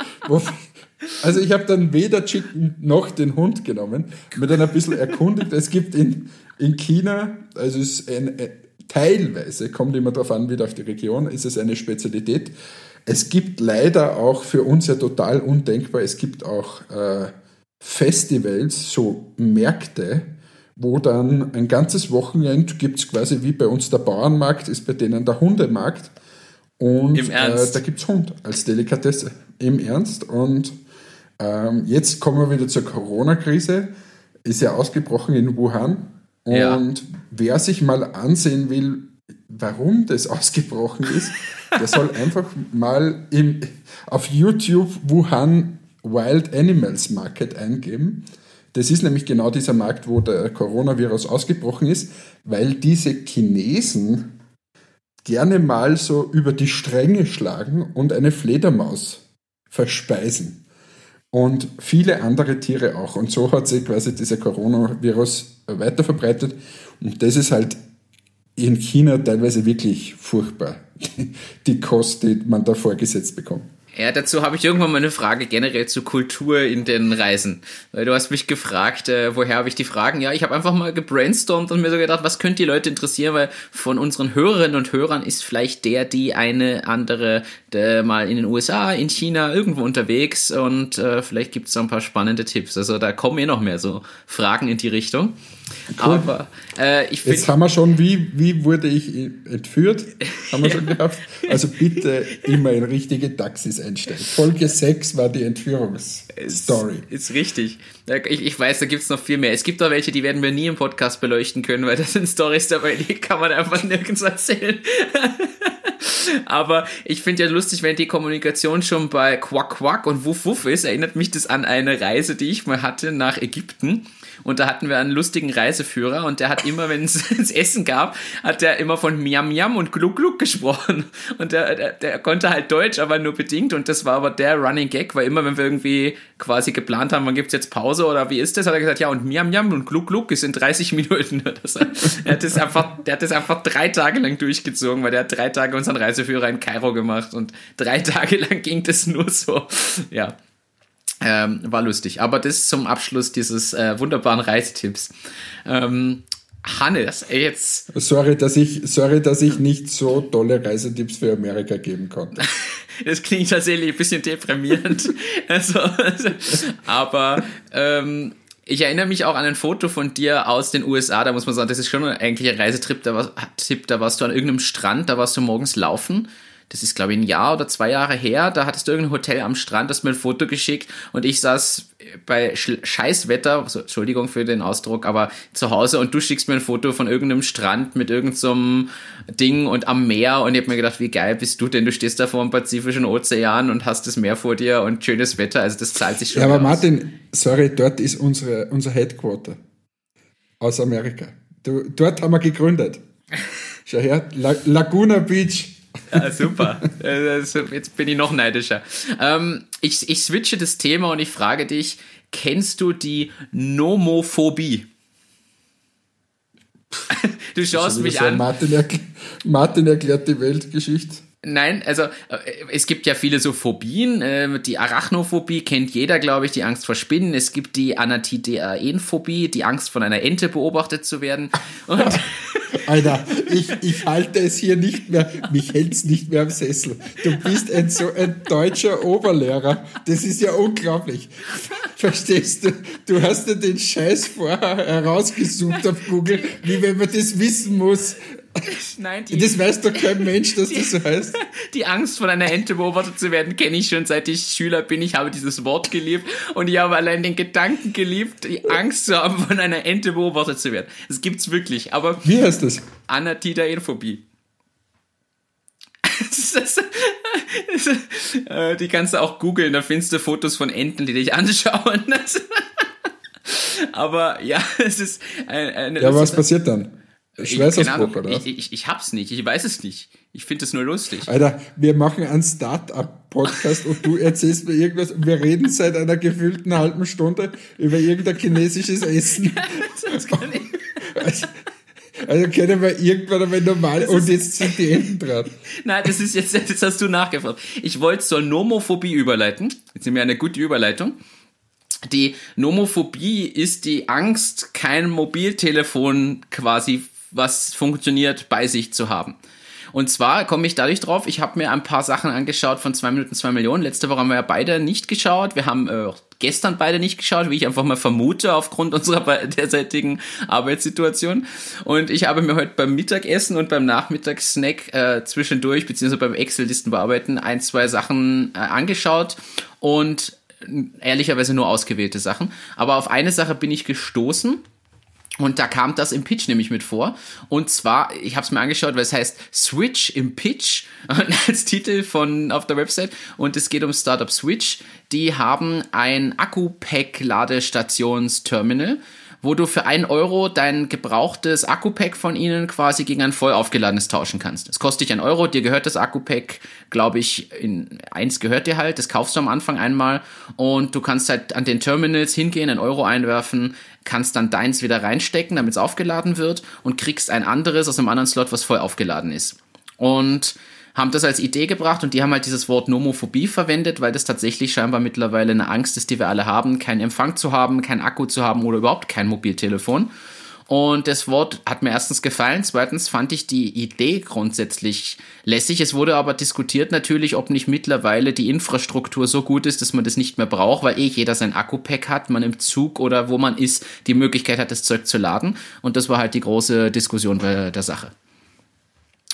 Also ich habe dann weder Chicken noch den Hund genommen, mir dann ein bisschen erkundigt. Es gibt in, in China, also es ist ein, teilweise, kommt immer darauf an, wieder auf die Region, ist es eine Spezialität. Es gibt leider auch für uns ja total undenkbar, es gibt auch äh, Festivals, so Märkte, wo dann ein ganzes Wochenende gibt es quasi wie bei uns der Bauernmarkt, ist bei denen der Hundemarkt. Und Im Ernst? Äh, da gibt es Hund als Delikatesse. Im Ernst. Und ähm, jetzt kommen wir wieder zur Corona-Krise. Ist ja ausgebrochen in Wuhan. Und ja. wer sich mal ansehen will, warum das [laughs] ausgebrochen ist, der soll einfach mal im, auf YouTube Wuhan Wild Animals Market eingeben. Das ist nämlich genau dieser Markt, wo der Coronavirus ausgebrochen ist, weil diese Chinesen gerne mal so über die Stränge schlagen und eine Fledermaus verspeisen. Und viele andere Tiere auch. Und so hat sich quasi dieser Coronavirus weiter verbreitet. Und das ist halt in China teilweise wirklich furchtbar, [laughs] die Kost, die man da vorgesetzt bekommt. Ja, dazu habe ich irgendwann mal eine Frage generell zur Kultur in den Reisen. Weil du hast mich gefragt, äh, woher habe ich die Fragen? Ja, ich habe einfach mal gebrainstormt und mir so gedacht, was könnte die Leute interessieren, weil von unseren Hörerinnen und Hörern ist vielleicht der, die eine andere der mal in den USA, in China, irgendwo unterwegs und äh, vielleicht gibt es da ein paar spannende Tipps. Also da kommen eh noch mehr so Fragen in die Richtung. Cool. Aber äh, ich Jetzt haben wir schon, wie, wie wurde ich entführt? Haben wir schon gehabt. Also bitte immer in richtige Taxis einsteigen. Folge 6 war die Entführungsstory. Ist, ist richtig. Ich, ich weiß, da gibt es noch viel mehr. Es gibt auch welche, die werden wir nie im Podcast beleuchten können, weil das sind Stories dabei, die kann man einfach [laughs] nirgends erzählen. [laughs] Aber ich finde ja lustig, wenn die Kommunikation schon bei Quack Quack und Wuff Wuff ist, erinnert mich das an eine Reise, die ich mal hatte nach Ägypten. Und da hatten wir einen lustigen Reiseführer und der hat immer, [laughs] wenn es Essen gab, hat der immer von Miam Miam und Gluck Gluck gesprochen. Und der, der, der konnte halt Deutsch, aber nur bedingt. Und das war aber der Running Gag, weil immer, wenn wir irgendwie quasi geplant haben, wann gibt's jetzt Pause oder wie ist das, hat er gesagt, ja, und Miam Miam und Gluck Gluck ist in 30 Minuten. Das, er hat das einfach, der hat das einfach drei Tage lang durchgezogen, weil der hat drei Tage unseren Reiseführer in Kairo gemacht und drei [laughs] Tage lang ging das nur so. Ja. Ähm, war lustig. Aber das zum Abschluss dieses äh, wunderbaren Reisetipps. Ähm, Hannes, jetzt. Sorry, dass ich, sorry, dass ich nicht so tolle Reisetipps für Amerika geben konnte. [laughs] das klingt tatsächlich ein bisschen deprimierend. also, [laughs] also, aber ähm, ich erinnere mich auch an ein Foto von dir aus den USA. Da muss man sagen, das ist schon eigentlich ein Reisetrip. Da, war, Tipp, da warst du an irgendeinem Strand, da warst du morgens laufen das ist glaube ich ein Jahr oder zwei Jahre her, da hattest du irgendein Hotel am Strand, hast mir ein Foto geschickt und ich saß bei Scheißwetter, also, Entschuldigung für den Ausdruck, aber zu Hause und du schickst mir ein Foto von irgendeinem Strand mit irgendeinem so Ding und am Meer und ich habe mir gedacht, wie geil bist du denn? Du stehst da vor dem Pazifischen Ozean und hast das Meer vor dir und schönes Wetter, also das zahlt sich schon. Ja, aber aus. Martin, sorry, dort ist unsere, unser Headquarter aus Amerika. Du, dort haben wir gegründet. [laughs] Schau her, Laguna Beach ja, [laughs] super. Also, jetzt bin ich noch neidischer. Ähm, ich, ich switche das Thema und ich frage dich, kennst du die Nomophobie? [laughs] Du schaust mich an. Martin, erkl Martin erklärt die Weltgeschichte. Nein, also äh, es gibt ja viele so Phobien. Ähm, die Arachnophobie kennt jeder, glaube ich, die Angst vor Spinnen. Es gibt die Anatidaenphobie, die Angst von einer Ente beobachtet zu werden. Und [laughs] Alter, ich, ich halte es hier nicht mehr, mich hält es nicht mehr am Sessel. Du bist ein so ein deutscher Oberlehrer. Das ist ja unglaublich. Verstehst du? Du hast dir den Scheiß vorher herausgesucht auf Google, wie wenn man das wissen muss. Nein, die, das weiß doch kein Mensch, dass die, das so heißt. Die Angst von einer Ente beobachtet zu werden, kenne ich schon seit ich Schüler bin. Ich habe dieses Wort geliebt und ich habe allein den Gedanken geliebt, die Angst zu haben, von einer Ente beobachtet zu werden. Das gibt's wirklich. Aber wie heißt das? Anatidaephobie. [laughs] Äh, die kannst du auch googeln, da findest du Fotos von Enten, die dich anschauen. [laughs] Aber ja, [laughs] es ist eine. Ja, was passiert dann? Schweißausbruch, oder? Ich, ich, ich hab's nicht, ich weiß es nicht. Ich finde es nur lustig. Alter, wir machen einen Start-up-Podcast und du erzählst mir irgendwas und wir reden seit einer gefühlten halben Stunde über irgendein chinesisches Essen. [laughs] das kann ich. Also, also können wir irgendwann einmal normal und jetzt sind die Enden dran. Nein, das ist jetzt, das hast du nachgefragt. Ich wollte zur Nomophobie überleiten. Jetzt sind wir eine gute Überleitung. Die Nomophobie ist die Angst, kein Mobiltelefon quasi was funktioniert, bei sich zu haben. Und zwar komme ich dadurch drauf, ich habe mir ein paar Sachen angeschaut von 2 Minuten 2 Millionen. Letzte Woche haben wir ja beide nicht geschaut. Wir haben äh, gestern beide nicht geschaut, wie ich einfach mal vermute, aufgrund [laughs] unserer derzeitigen Arbeitssituation. Und ich habe mir heute beim Mittagessen und beim Nachmittagssnack äh, zwischendurch, beziehungsweise beim Excel-Listen bearbeiten, ein, zwei Sachen äh, angeschaut und ehrlicherweise nur ausgewählte Sachen. Aber auf eine Sache bin ich gestoßen Und da kam das im Pitch nämlich mit vor. Und zwar, ich habe es mir angeschaut, weil es heißt Switch im Pitch [laughs] als Titel von auf der Website. Und es geht um Startup Switch. Die haben ein Akku-Pack-Ladestationsterminal wo du für einen Euro dein gebrauchtes Akku-Pack von ihnen quasi gegen ein voll aufgeladenes tauschen kannst. Es kostet dich ein Euro, dir gehört das Akku-Pack, glaube ich, in eins gehört dir halt, das kaufst du am Anfang einmal und du kannst halt an den Terminals hingehen, einen Euro einwerfen, kannst dann deins wieder reinstecken, damit es aufgeladen wird und kriegst ein anderes aus einem anderen Slot, was voll aufgeladen ist. Und haben das als Idee gebracht und die haben halt dieses Wort Nomophobie verwendet, weil das tatsächlich scheinbar mittlerweile eine Angst ist, die wir alle haben, keinen Empfang zu haben, kein Akku zu haben oder überhaupt kein Mobiltelefon. Und das Wort hat mir erstens gefallen, zweitens fand ich die Idee grundsätzlich lässig. Es wurde aber diskutiert natürlich, ob nicht mittlerweile die Infrastruktur so gut ist, dass man das nicht mehr braucht, weil eh jeder sein Akku-Pack hat, man im Zug oder wo man ist, die Möglichkeit hat, das Zeug zu laden. Und das war halt die große Diskussion bei der Sache.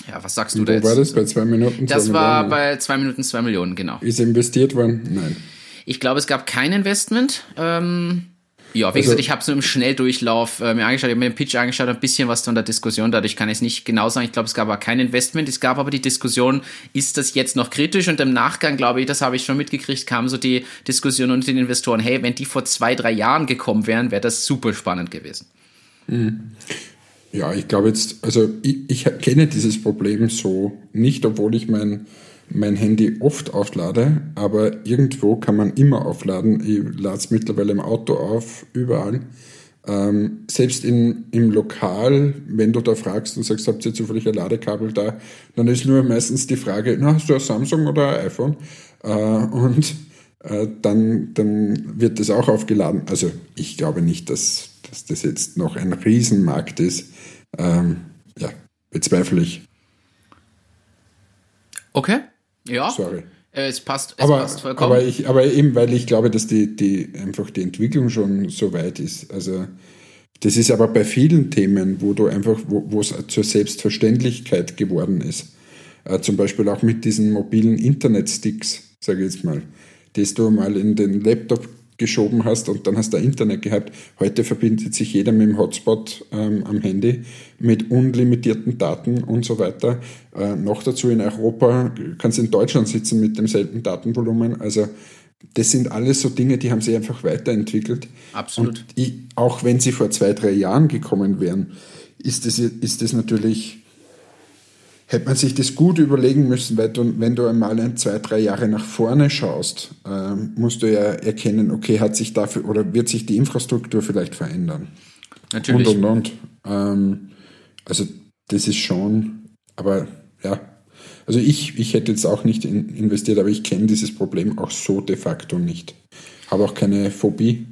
Ja, was sagst du da Wo jetzt? war das? Bei zwei Minuten? Das zwei war Millionen? bei zwei Minuten zwei Millionen, genau. Ist investiert worden? Nein. Ich glaube, es gab kein Investment. Ähm, ja, wie Also- gesagt, ich habe es nur im Schnelldurchlauf äh, mir angeschaut, ich habe mir den Pitch angeschaut, ein bisschen was von der Diskussion, dadurch kann ich es nicht genau sagen. Ich glaube, es gab aber kein Investment. Es gab aber die Diskussion, ist das jetzt noch kritisch? Und im Nachgang, glaube ich, das habe ich schon mitgekriegt, kam so die Diskussion unter den Investoren, hey, wenn die vor zwei, drei Jahren gekommen wären, wäre das super spannend gewesen. Ja, ich glaube jetzt, also ich, ich kenne dieses Problem so nicht, obwohl ich mein, mein Handy oft auflade, aber irgendwo kann man immer aufladen. Ich lade es mittlerweile im Auto auf, überall. Ähm, selbst in, im Lokal, wenn du da fragst und sagst, habt ihr zufällig ein Ladekabel da, dann ist nur meistens die Frage, na, hast du ein Samsung oder ein iPhone? Äh, und äh, dann, dann wird das auch aufgeladen. Also ich glaube nicht, dass, dass das jetzt noch ein Riesenmarkt ist. Ähm, ja, bezweifle ich. Okay. Ja. Sorry. Äh, es passt, es Aber, passt vollkommen. aber, ich, aber eben, weil ich glaube, dass die, die einfach die Entwicklung schon so weit ist. Also das ist aber bei vielen Themen, wo du einfach, wo es zur Selbstverständlichkeit geworden ist. Äh, zum Beispiel auch mit diesen mobilen Internetsticks, sage ich jetzt mal, das du mal in den Laptop geschoben hast und dann hast du Internet gehabt. Heute verbindet sich jeder mit dem Hotspot ähm, am Handy mit unlimitierten Daten und so weiter. Äh, noch dazu in Europa kannst du in Deutschland sitzen mit demselben Datenvolumen. Also das sind alles so Dinge, die haben sich einfach weiterentwickelt. Absolut. Ich, auch wenn sie vor zwei, drei Jahren gekommen wären, ist das, ist das natürlich, hätte man sich das gut überlegen müssen, weil du, wenn du einmal ein, zwei, drei Jahre nach vorne schaust, ähm, musst du ja erkennen, okay, hat sich dafür oder wird sich die Infrastruktur vielleicht verändern. Natürlich. Und und und. Ähm, also das ist schon, aber ja. Also ich, ich hätte jetzt auch nicht in, investiert, aber ich kenne dieses Problem auch so de facto nicht. Habe auch keine Phobie,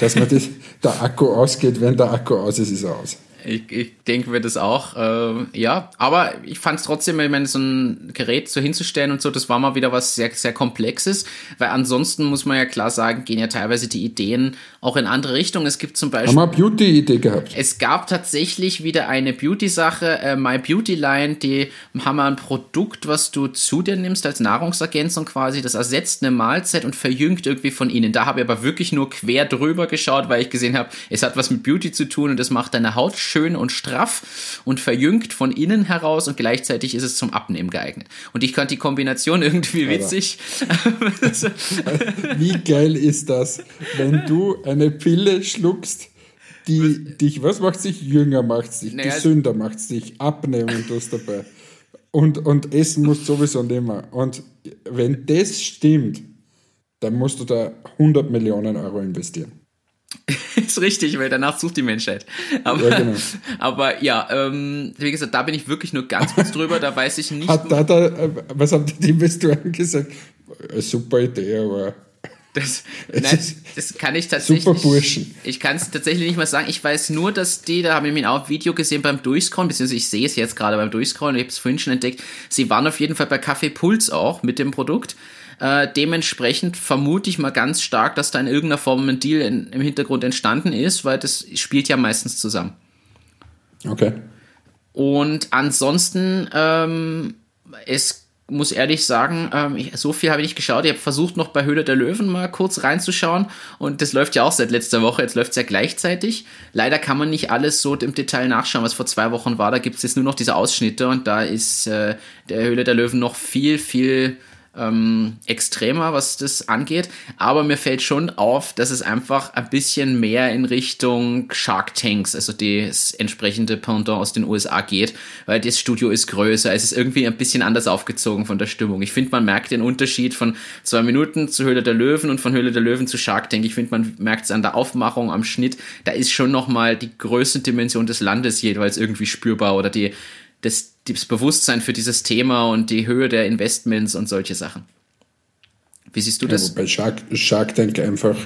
dass man das, [laughs] der Akku ausgeht, wenn der Akku aus ist, ist er aus. Ich, ich denke mir das auch, äh, ja. Aber ich fand es trotzdem, ich meine, so ein Gerät so hinzustellen und so, das war mal wieder was sehr, sehr Komplexes, weil ansonsten muss man ja klar sagen, gehen ja teilweise die Ideen auch in andere Richtungen. Es gibt zum Beispiel. Haben wir Beauty-Idee gehabt? Es gab tatsächlich wieder eine Beauty-Sache, äh, My Beauty Line, die haben ein Produkt, was du zu dir nimmst als Nahrungsergänzung quasi, das ersetzt eine Mahlzeit und verjüngt irgendwie von innen. Da habe ich aber wirklich nur quer drüber geschaut, weil ich gesehen habe, es hat was mit Beauty zu tun und es macht deine Haut schön und straff und verjüngt von innen heraus und gleichzeitig ist es zum Abnehmen geeignet. Und ich fand die Kombination [laughs] irgendwie witzig. Wie geil ist das, wenn du eine Pille schluckst, die dich, was macht dich jünger, macht dich Naja, gesünder, macht dich abnehmen, tust dabei. Und, und essen musst sowieso nicht mehr. Und wenn das stimmt, dann musst du da 100 Millionen Euro investieren. [laughs] ist richtig, weil danach sucht die Menschheit. Aber Ja, genau. [laughs] aber ja ähm, wie gesagt, da bin ich wirklich nur ganz kurz drüber, da weiß ich nicht. Hat da, da, äh, was haben die Investoren gesagt? Super Idee, aber Das, [laughs] nein, das kann ich tatsächlich. super Burschen. Ich kann es tatsächlich nicht mal sagen. Ich weiß nur, dass die, da habe ich mir auch ein Video gesehen beim Durchscrollen, beziehungsweise ich sehe es jetzt gerade beim Durchscrollen, ich habe es vorhin schon entdeckt. Sie waren auf jeden Fall bei Café Puls auch mit dem Produkt. Äh, dementsprechend vermute ich mal ganz stark, dass da in irgendeiner Form ein Deal in, im Hintergrund entstanden ist, weil das spielt ja meistens zusammen. okay. Und ansonsten, ähm, es muss ehrlich sagen, ähm, ich, so viel habe ich nicht geschaut. Ich habe versucht, noch bei Höhle der Löwen mal kurz reinzuschauen. Und das läuft ja auch seit letzter Woche. Jetzt läuft es ja gleichzeitig. Leider kann man nicht alles so im Detail nachschauen, was vor zwei Wochen war. Da gibt es jetzt nur noch diese Ausschnitte und da ist äh, der Höhle der Löwen noch viel, viel ähm, extremer, was das angeht. Aber mir fällt schon auf, dass es einfach ein bisschen mehr in Richtung Shark Tanks, also das entsprechende Pendant aus den USA geht, weil das Studio ist größer. Es ist irgendwie ein bisschen anders aufgezogen von der Stimmung. Ich finde, man merkt den Unterschied von zwei Minuten zu Höhle der Löwen und von Höhle der Löwen zu Shark Tank. Ich finde, man merkt es an der Aufmachung, am Schnitt. Da ist schon nochmal die größte Dimension des Landes jeweils irgendwie spürbar oder die das, das Bewusstsein für dieses Thema und die Höhe der Investments und solche Sachen. Wie siehst du das? Ja, wobei Shark, Shark Tank einfach,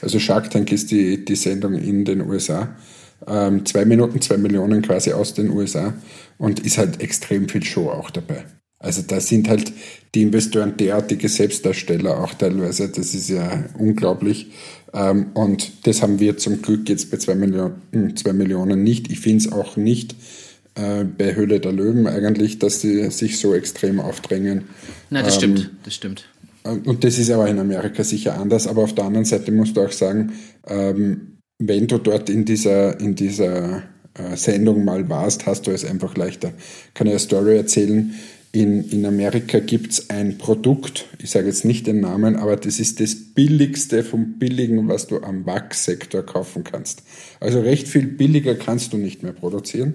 also Shark Tank ist die, die Sendung in den USA. Ähm, zwei Minuten, zwei Millionen quasi aus den USA und ist halt extrem viel Show auch dabei. Also da sind halt die Investoren derartige Selbstdarsteller auch teilweise, das ist ja unglaublich. Ähm, und das haben wir zum Glück jetzt bei zwei Millionen, zwei Millionen nicht. Ich finde es auch nicht äh, bei Höhle der Löwen eigentlich, dass sie sich so extrem aufdrängen. Na, das ähm, stimmt, das stimmt. Und das ist aber in Amerika sicher anders, aber auf der anderen Seite musst du auch sagen, ähm, wenn du dort in dieser, in dieser äh, Sendung mal warst, hast du es einfach leichter. Ich kann ja eine Story erzählen. In, in Amerika gibt es ein Produkt, ich sage jetzt nicht den Namen, aber das ist das billigste vom Billigen, was du am Wachsektor kaufen kannst. Also recht viel billiger kannst du nicht mehr produzieren.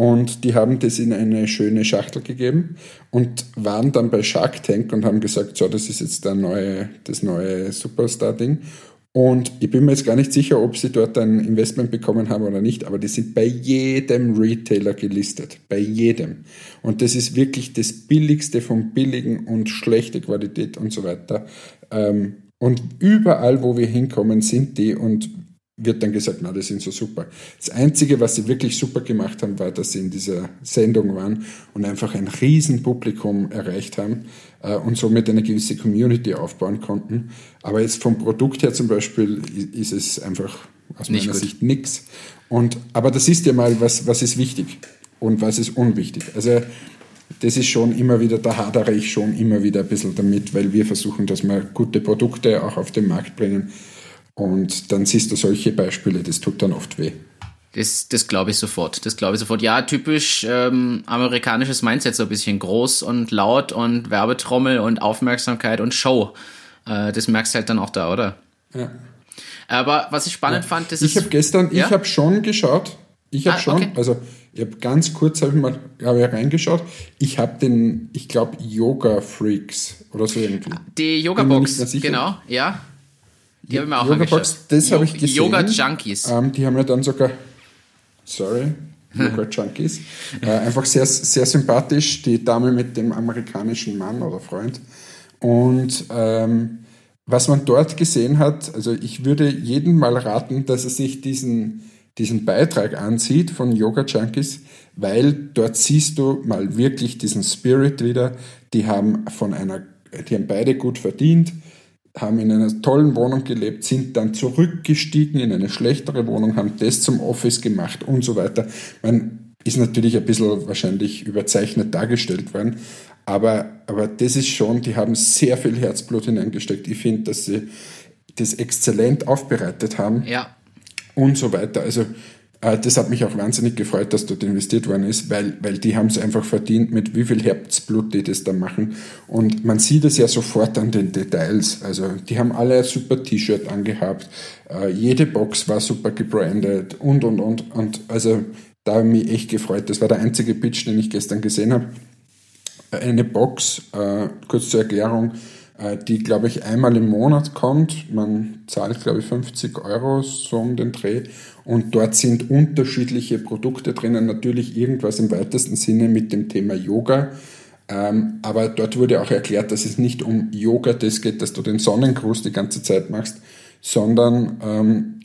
Und die haben das in eine schöne Schachtel gegeben und waren dann bei Shark Tank und haben gesagt, so, das ist jetzt der neue, das neue Superstar-Ding. Und ich bin mir jetzt gar nicht sicher, ob sie dort ein Investment bekommen haben oder nicht, aber die sind bei jedem Retailer gelistet. Bei jedem. Und das ist wirklich das Billigste vom Billigen und schlechte Qualität und so weiter. Ähm, und überall, wo wir hinkommen, sind die. Und wird dann gesagt, na, die sind so super. Das Einzige, was sie wirklich super gemacht haben, war, dass sie in dieser Sendung waren und einfach ein Riesenpublikum erreicht haben äh, und somit eine gewisse Community aufbauen konnten. Aber jetzt vom Produkt her zum Beispiel ist es einfach aus Nicht meiner gut. Sicht nichts. Und, aber das ist ja mal, was, was ist wichtig und was ist unwichtig. Also das ist schon immer wieder, da hadere ich schon immer wieder ein bisschen damit, weil wir versuchen, dass wir gute Produkte auch auf den Markt bringen und dann siehst du solche Beispiele, das tut dann oft weh. Das, das glaube ich sofort. Das glaube ich sofort. Ja, typisch ähm, amerikanisches Mindset, so ein bisschen groß und laut und Werbetrommel und Aufmerksamkeit und Show. Äh, das merkst du halt dann auch da, oder? Ja. Aber was ich spannend ja. fand, das ich ist. Ich habe gestern, ja? ich habe schon geschaut. Ich habe ah, schon, okay. also ich habe ganz kurz habe ich mal hab ich reingeschaut. Ich habe den, ich glaube Yoga Freaks oder so irgendwie. Die Yoga Box, genau, ja. Die habe ich mir auch Yoga Box, das habe ich gesehen. Yoga Junkies. Ähm, die haben ja dann sogar, sorry, Yoga [laughs] Junkies. Äh, einfach sehr, sehr sympathisch, die Dame mit dem amerikanischen Mann oder Freund. Und ähm, was man dort gesehen hat, also ich würde jedem mal raten, dass er sich diesen, diesen Beitrag ansieht von Yoga Junkies, weil dort siehst du mal wirklich diesen Spirit wieder. Die haben von einer, die haben beide gut verdient haben in einer tollen Wohnung gelebt, sind dann zurückgestiegen in eine schlechtere Wohnung, haben das zum Office gemacht und so weiter. Man ist natürlich ein bisschen wahrscheinlich überzeichnet dargestellt worden, aber, aber das ist schon, die haben sehr viel Herzblut hineingesteckt. Ich finde, dass sie das exzellent aufbereitet haben ja. und so weiter. Also das hat mich auch wahnsinnig gefreut, dass dort investiert worden ist, weil, weil die haben es einfach verdient, mit wie viel Herzblut die das da machen. Und man sieht es ja sofort an den Details. Also die haben alle ein super T-Shirt angehabt, äh, jede Box war super gebrandet und, und, und. Und also da habe ich mich echt gefreut. Das war der einzige Pitch, den ich gestern gesehen habe. Eine Box, äh, kurz zur Erklärung, die, glaube ich, einmal im Monat kommt. Man zahlt, glaube ich, 50 Euro so um den Dreh und dort sind unterschiedliche Produkte drinnen, natürlich irgendwas im weitesten Sinne mit dem Thema Yoga. Ähm, aber dort wurde auch erklärt, dass es nicht um Yoga das geht, dass du den Sonnengruß die ganze Zeit machst, sondern ähm,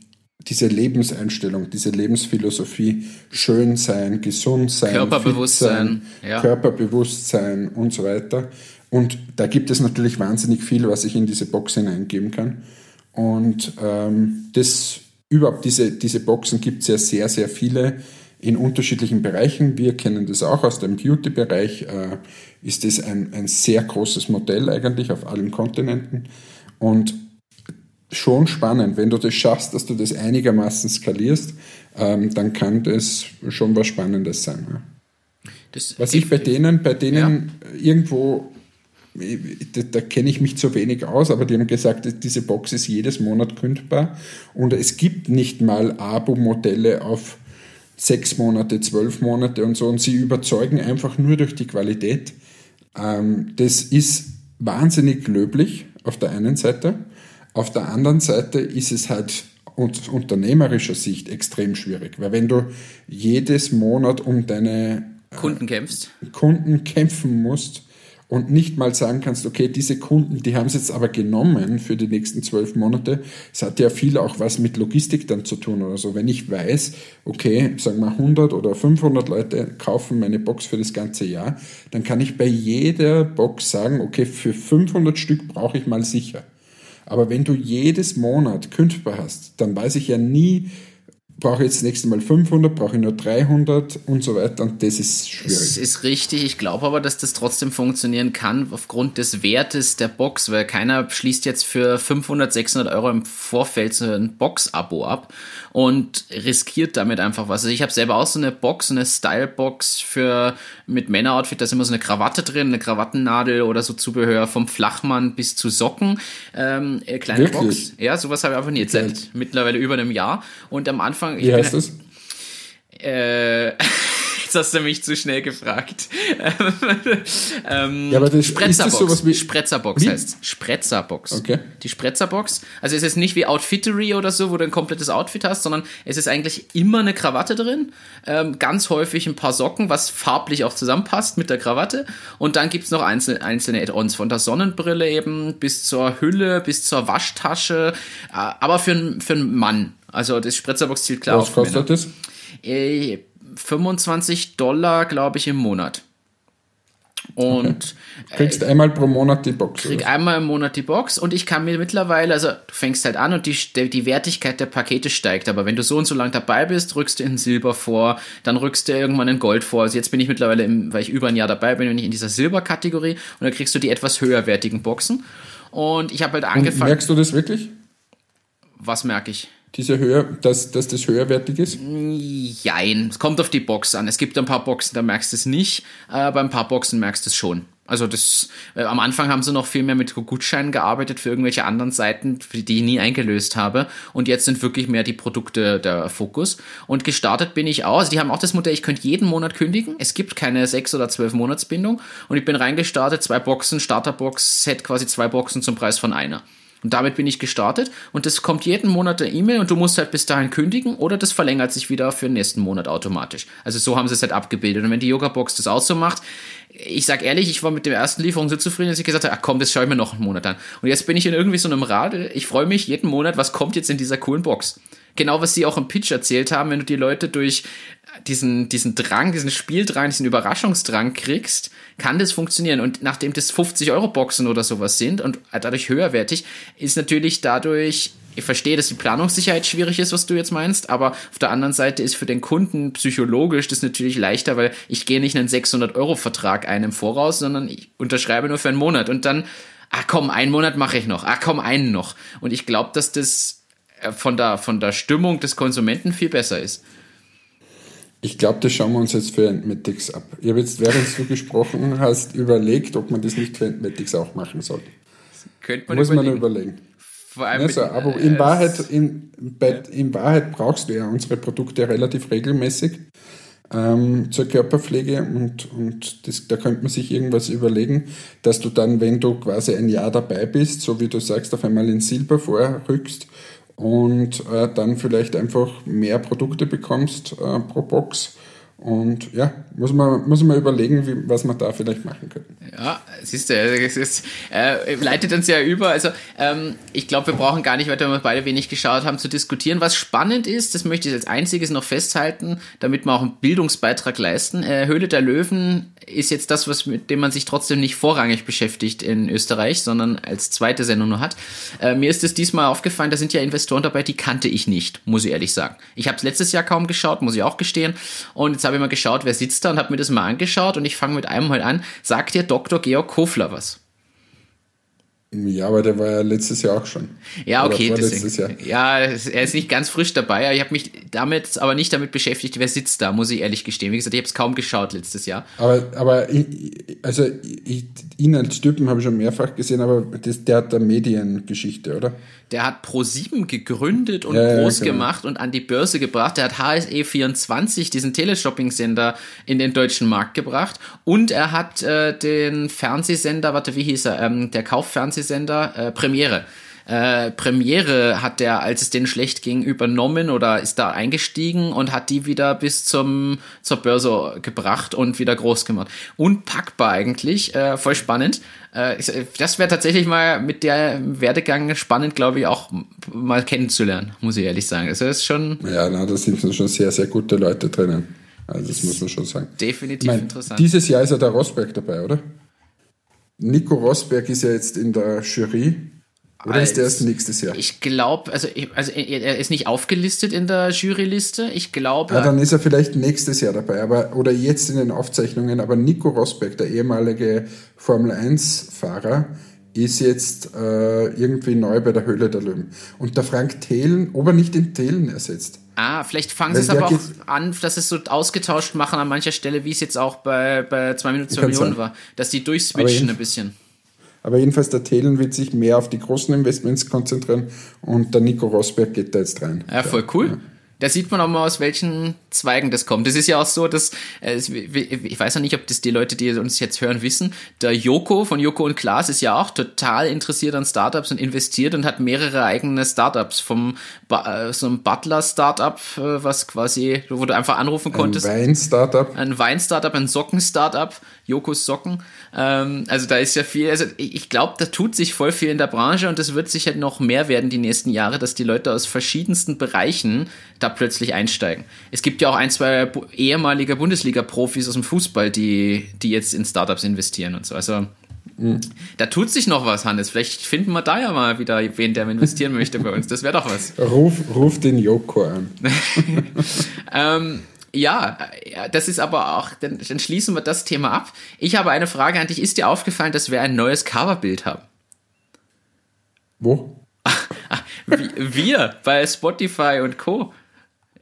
diese Lebenseinstellung, diese Lebensphilosophie, schön sein, gesund sein, Körperbewusstsein, sein, ja. Körperbewusstsein und so weiter. Und da gibt es natürlich wahnsinnig viel, was ich in diese Box hineingeben kann. Und ähm, das überhaupt diese, diese Boxen gibt es ja sehr, sehr viele in unterschiedlichen Bereichen. Wir kennen das auch aus dem Beauty-Bereich, äh, ist das ein, ein sehr großes Modell eigentlich auf allen Kontinenten. Und schon spannend, wenn du das schaffst, dass du das einigermaßen skalierst, ähm, dann kann das schon was Spannendes sein. Ja. Das was ich bei denen, bei denen ja. irgendwo da, da kenne ich mich zu wenig aus, aber die haben gesagt, diese Box ist jedes Monat kündbar und es gibt nicht mal Abo-Modelle auf sechs Monate, zwölf Monate und so und sie überzeugen einfach nur durch die Qualität. Ähm, das ist wahnsinnig löblich auf der einen Seite. Auf der anderen Seite ist es halt aus unternehmerischer Sicht extrem schwierig, weil wenn du jedes Monat um deine Kunden kämpfst, Kunden kämpfen musst, und nicht mal sagen kannst, okay, diese Kunden, die haben es jetzt aber genommen für die nächsten zwölf Monate. Es hat ja viel auch was mit Logistik dann zu tun oder so. Wenn ich weiß, okay, sagen wir 100 oder 500 Leute kaufen meine Box für das ganze Jahr, dann kann ich bei jeder Box sagen, okay, für 500 Stück brauche ich mal sicher. Aber wenn du jedes Monat kündbar hast, dann weiß ich ja nie, brauche ich jetzt das nächste Mal 500, brauche ich nur 300 und so weiter und das ist schwierig. Das ist richtig, ich glaube aber, dass das trotzdem funktionieren kann aufgrund des Wertes der Box, weil keiner schließt jetzt für 500, 600 Euro im Vorfeld so ein Box-Abo ab und riskiert damit einfach was. Also ich habe selber auch so eine Box, eine Style-Box für mit Männeroutfit, da ist immer so eine Krawatte drin, eine Krawattennadel oder so Zubehör vom Flachmann bis zu Socken. Ähm, äh, kleine Wirklich? Box. Ja, sowas habe ich einfach nie. Jetzt seit mittlerweile über einem Jahr. Und am Anfang. Wie heißt das? Äh, [laughs] Jetzt hast du mich zu schnell gefragt. [laughs] ähm, ja, aber das, Spretzerbox. Ist das wie, Spretzerbox wie? heißt Spretzerbox. Okay. Die Spretzerbox. Also es ist nicht wie Outfittery oder so, wo du ein komplettes Outfit hast, sondern es ist eigentlich immer eine Krawatte drin. Ähm, ganz häufig ein paar Socken, was farblich auch zusammenpasst mit der Krawatte. Und dann gibt es noch einzelne, einzelne Add-ons. Von der Sonnenbrille eben bis zur Hülle, bis zur Waschtasche. Äh, aber für, für einen Mann. Also das Spretzerbox zielt klar was auf Was kostet das? Äh, 25 Dollar, glaube ich, im Monat. Und okay. kriegst äh, einmal pro Monat die Box. Krieg oder? einmal im Monat die Box und ich kann mir mittlerweile, also du fängst halt an und die, die Wertigkeit der Pakete steigt, aber wenn du so und so lang dabei bist, rückst du in Silber vor, dann rückst du irgendwann in Gold vor. Also jetzt bin ich mittlerweile, im, weil ich über ein Jahr dabei bin, bin ich in dieser Silberkategorie und dann kriegst du die etwas höherwertigen Boxen. Und ich habe halt angefangen. Und merkst du das wirklich? Was merke ich? Diese höher, dass, dass das höherwertig ist? Jein, es kommt auf die Box an. Es gibt ein paar Boxen, da merkst du es nicht, aber ein paar Boxen merkst du es schon. Also das, äh, am Anfang haben sie noch viel mehr mit Gutscheinen gearbeitet für irgendwelche anderen Seiten, die ich nie eingelöst habe. Und jetzt sind wirklich mehr die Produkte der Fokus. Und gestartet bin ich auch. Also die haben auch das Modell, ich könnte jeden Monat kündigen. Es gibt keine sechs oder zwölf Monatsbindung. Und ich bin reingestartet, zwei Boxen, Starterbox, Set quasi zwei Boxen zum Preis von einer. Und damit bin ich gestartet und das kommt jeden Monat eine E-Mail und du musst halt bis dahin kündigen oder das verlängert sich wieder für den nächsten Monat automatisch. Also so haben sie es halt abgebildet. Und wenn die Yoga-Box das auch so macht, ich sag ehrlich, ich war mit der ersten Lieferung so zufrieden, dass ich gesagt habe, ach komm, das schaue ich mir noch einen Monat an. Und jetzt bin ich in irgendwie so einem Rad. Ich freue mich jeden Monat, was kommt jetzt in dieser coolen Box. Genau, was sie auch im Pitch erzählt haben, wenn du die Leute durch diesen, diesen Drang, diesen Spieldrang, diesen Überraschungsdrang kriegst, kann das funktionieren. Und nachdem das 50 Euro Boxen oder sowas sind und dadurch höherwertig, ist natürlich dadurch, ich verstehe, dass die Planungssicherheit schwierig ist, was du jetzt meinst, aber auf der anderen Seite ist für den Kunden psychologisch das natürlich leichter, weil ich gehe nicht einen 600 Euro Vertrag einem Voraus, sondern ich unterschreibe nur für einen Monat und dann, ach komm, einen Monat mache ich noch, ach komm, einen noch. Und ich glaube, dass das äh, von der, von der Stimmung des Konsumenten viel besser ist. Ich glaube, das schauen wir uns jetzt für Entmatics ab. Ich habe jetzt, während du gesprochen hast, überlegt, ob man das nicht für Entmatics auch machen soll. Könnte man Muss überlegen. man überlegen. Vor allem also, aber in, Wahrheit, in, bei, in Wahrheit brauchst du ja unsere Produkte relativ regelmäßig ähm, zur Körperpflege und, und das, da könnte man sich irgendwas überlegen, dass du dann, wenn du quasi ein Jahr dabei bist, so wie du sagst, auf einmal in Silber vorrückst und äh, dann vielleicht einfach mehr Produkte bekommst äh, pro Box Und ja, muss man, muss man überlegen, wie, was man da vielleicht machen könnte. Ja, siehst du, es ist, äh, leitet uns ja über. Also ähm, ich glaube, wir brauchen gar nicht, weil wir beide wenig geschaut haben, zu diskutieren. Was spannend ist, das möchte ich als einziges noch festhalten, damit wir auch einen Bildungsbeitrag leisten. Äh, Höhle der Löwen ist jetzt das, was mit dem man sich trotzdem nicht vorrangig beschäftigt in Österreich, sondern als zweite Sendung nur hat. Äh, mir ist es diesmal aufgefallen, da sind ja Investoren dabei, die kannte ich nicht, muss ich ehrlich sagen. Ich habe es letztes Jahr kaum geschaut, muss ich auch gestehen. Und jetzt habe ich mal geschaut, wer sitzt da und habe mir das mal angeschaut und ich fange mit einem halt an. Sagt dir Dr. Georg Kofler was? Ja, aber der war ja letztes Jahr auch schon. Ja, okay. Letztes Jahr. Ja, er ist nicht ganz frisch dabei. Ich habe mich damit aber nicht damit beschäftigt, wer sitzt da, muss ich ehrlich gestehen. Wie gesagt, ich habe es kaum geschaut letztes Jahr. Aber, aber ich, also ich, ihn als Typen habe ich schon mehrfach gesehen, aber das, der hat da Mediengeschichte, oder? Der hat Pro7 gegründet und ja, groß ja, genau. gemacht und an die Börse gebracht. Der hat HSE24, diesen Teleshopping-Sender, in den deutschen Markt gebracht. Und er hat äh, den Fernsehsender, warte, wie hieß er? Ähm, der Kauffernsehsender äh, Premiere äh, Premiere hat der, als es denen schlecht ging, übernommen oder ist da eingestiegen und hat die wieder bis zum zur Börse gebracht und wieder groß gemacht. Unpackbar eigentlich, äh, voll spannend. Äh, das wäre tatsächlich mal mit der Werdegang spannend, glaube ich, auch mal kennenzulernen, muss ich ehrlich sagen. Also das ist schon. Ja, na, da sind schon sehr, sehr gute Leute drinnen. Also das muss man schon sagen. Definitiv ich mein, interessant. Dieses Jahr ist ja der Rosberg dabei, oder? Nico Rosberg ist ja jetzt in der Jury oder ist der erst nächstes Jahr? Ich glaube, also, also er ist nicht aufgelistet in der Juryliste. Ich glaube. Ja, dann ist er vielleicht nächstes Jahr dabei, aber oder jetzt in den Aufzeichnungen. Aber Nico Rosberg, der ehemalige Formel 1-Fahrer, ist jetzt äh, irgendwie neu bei der Höhle der Löwen. Und der Frank Thelen, ob er nicht den Thelen ersetzt. Ah, vielleicht fangen sie es aber auch an, dass es so ausgetauscht machen an mancher Stelle, wie es jetzt auch bei, bei 2 Minuten 2 Millionen war. Dass die durchswitchen ein bisschen. Aber jedenfalls der Thelen wird sich mehr auf die großen Investments konzentrieren und der Nico Rosberg geht da jetzt rein. Ja, voll cool. Ja. Da sieht man auch mal, aus welchen Zweigen das kommt. Das ist ja auch so, dass, äh, ich weiß ja nicht, ob das die Leute, die uns jetzt hören, wissen. Der Joko von Joko und Klaas ist ja auch total interessiert an Startups und investiert und hat mehrere eigene Startups. Vom, äh, so ein Butler-Startup, äh, was quasi, wo du einfach anrufen konntest. Ein Wein-Startup. Ein Wein-Startup, ein Socken-Startup. Jokos Socken. Ähm, also da ist ja viel, also ich glaube, da tut sich voll viel in der Branche und das wird sicher noch mehr werden die nächsten Jahre, dass die Leute aus verschiedensten Bereichen da plötzlich einsteigen. Es gibt ja auch ein, zwei ehemalige Bundesliga-Profis aus dem Fußball, die, die jetzt in Startups investieren und so. Also mhm. da tut sich noch was, Hannes. Vielleicht finden wir da ja mal wieder wen, der investieren möchte bei uns. Das wäre doch was. Ruf, ruf den Joko an. [laughs] [laughs] ähm, ja, das ist aber auch, dann, dann schließen wir das Thema ab. Ich habe eine Frage an dich. Ist dir aufgefallen, dass wir ein neues Coverbild haben? Wo? [laughs] wir bei Spotify und Co.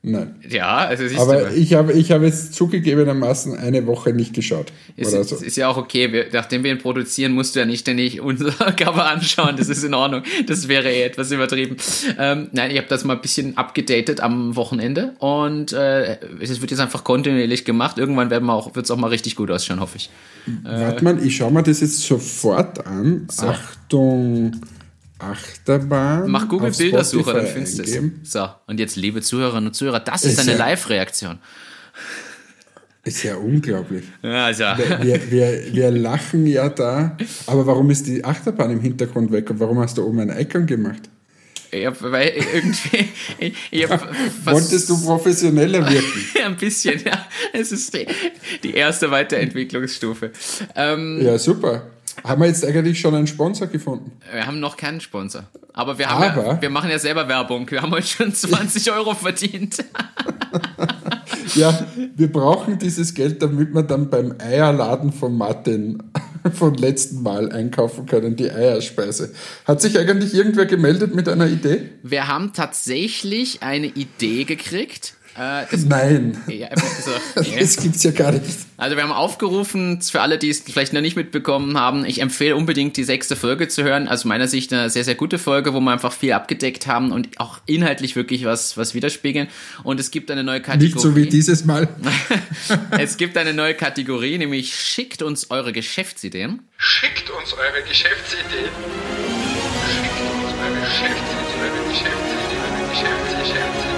Nein. Ja, also siehst Aber du ich habe, ich habe jetzt zugegebenermaßen eine Woche nicht geschaut. Ist, so. ist ja auch okay. Wir, nachdem wir ihn produzieren, musst du ja nicht ständig unser [laughs] Cover anschauen. Das ist in Ordnung. Das wäre eh etwas übertrieben. Ähm, nein, ich habe das mal ein bisschen abgedatet am Wochenende und äh, es wird jetzt einfach kontinuierlich gemacht. Irgendwann wird es auch mal richtig gut ausschauen, hoffe ich. Warte äh, mal, ich schaue mir das jetzt sofort an. So. Achtung. Achterbahn. Mach Google Bildersucher, dann findest du es. So, und jetzt, liebe Zuhörerinnen und Zuhörer, das ist, ist eine ja, Live-Reaktion. Ist ja unglaublich. Also. Wir, wir, wir, lachen ja da. Aber warum ist die Achterbahn im Hintergrund weg und warum hast du oben ein Icon gemacht? Ja, weil irgendwie. Ich, ich Wolltest du professioneller wirken? [laughs] ein bisschen, ja. Es ist die, die erste Weiterentwicklungsstufe. Ähm, ja, super. Haben wir jetzt eigentlich schon einen Sponsor gefunden? Wir haben noch keinen Sponsor. Aber wir, haben Aber, ja, wir machen ja selber Werbung. Wir haben heute schon [laughs] 20 Euro verdient. [laughs] ja, wir brauchen dieses Geld, damit wir dann beim Eierladen von Martin [laughs] von letzten Mal einkaufen können, die Eierspeise. Hat sich eigentlich irgendwer gemeldet mit einer Idee? Wir haben tatsächlich eine Idee gekriegt äh, das, Nein. Ja, so, ja. [laughs] Das gibt's ja gar nicht. Also wir haben aufgerufen, für alle, die es vielleicht noch nicht mitbekommen haben, ich empfehle unbedingt die sechste Folge zu hören. Aus meiner Sicht eine sehr, sehr gute Folge, wo wir einfach viel abgedeckt haben und auch inhaltlich wirklich was, was widerspiegeln. Und es gibt eine neue Kategorie. Nicht so wie dieses Mal. [laughs] es gibt eine neue Kategorie, nämlich schickt uns eure Geschäftsideen. Schickt uns eure Geschäftsideen. Schickt uns eure Geschäftsideen, eure Geschäftsideen, eure Geschäftsideen.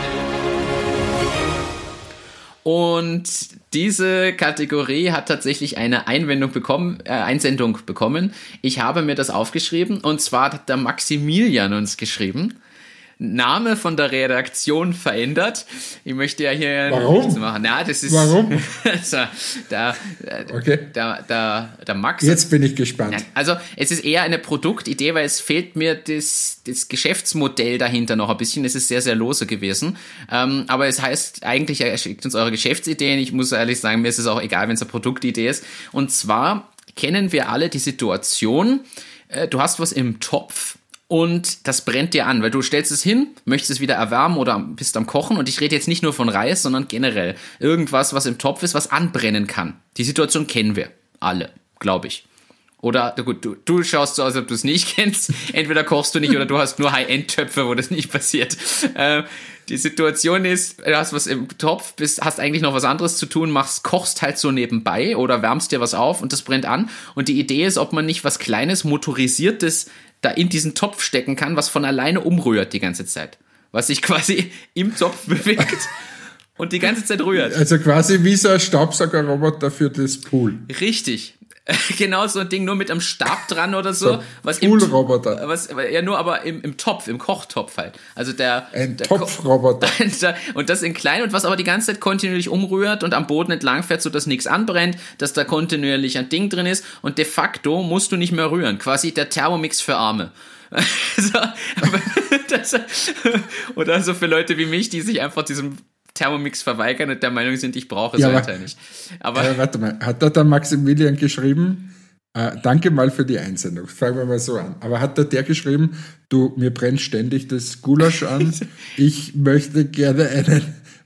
Und diese Kategorie hat tatsächlich eine Einwendung bekommen, äh, Einsendung bekommen. Ich habe mir das aufgeschrieben und zwar hat der Maximilian uns geschrieben. Name von der Redaktion verändert. Ich möchte ja hier Warum? nichts machen. Na, das ist Warum? [laughs] also, da, Okay. da, da, der Max Jetzt bin ich gespannt. Nein, also es ist eher eine Produktidee, weil es fehlt mir das, das Geschäftsmodell dahinter noch ein bisschen. Es ist sehr, sehr lose gewesen. Ähm, aber es heißt eigentlich, er schickt uns eure Geschäftsideen. Ich muss ehrlich sagen, mir ist es auch egal, wenn es eine Produktidee ist. Und zwar kennen wir alle die Situation, äh, du hast was im Topf und das brennt dir an, weil du stellst es hin, möchtest es wieder erwärmen oder bist am Kochen und ich rede jetzt nicht nur von Reis, sondern generell irgendwas, was im Topf ist, was anbrennen kann. Die Situation kennen wir alle, glaube ich. Oder, gut, du, du schaust so aus, als ob du es nicht [laughs] kennst. Entweder kochst du nicht oder du hast nur High-End-Töpfe, wo das nicht passiert. Äh, die Situation ist, du hast was im Topf, bist, hast eigentlich noch was anderes zu tun, machst, kochst halt so nebenbei oder wärmst dir was auf und das brennt an. Und die Idee ist, ob man nicht was Kleines, motorisiertes da in diesen Topf stecken kann, was von alleine umrührt die ganze Zeit. Was sich [laughs] quasi im Topf bewegt und die ganze Zeit rührt. Also quasi wie so ein Staubsaugerroboter für das Pool. Richtig. [laughs] Genau so ein Ding nur mit einem Stab dran oder so. Was im, Poolroboter. was, ja, nur aber im, im Topf, im Kochtopf halt. Also der. Ein Topfroboter. [laughs] und das in klein und was aber die ganze Zeit kontinuierlich umrührt und am Boden entlang fährt, sodass nichts anbrennt, dass da kontinuierlich ein Ding drin ist und de facto musst du nicht mehr rühren. Quasi der Thermomix für Arme. [laughs] so, das, oder so für Leute wie mich, die sich einfach diesem Thermomix verweigern und der Meinung sind, ich brauche es Ja, aber- weiter nicht. Aber Äh, warte mal, hat da der Maximilian geschrieben, äh, danke mal für die Einsendung, fangen wir mal so an. Aber hat da der geschrieben, du, mir brennt ständig das Gulasch an, [laughs] ich möchte gerne einen,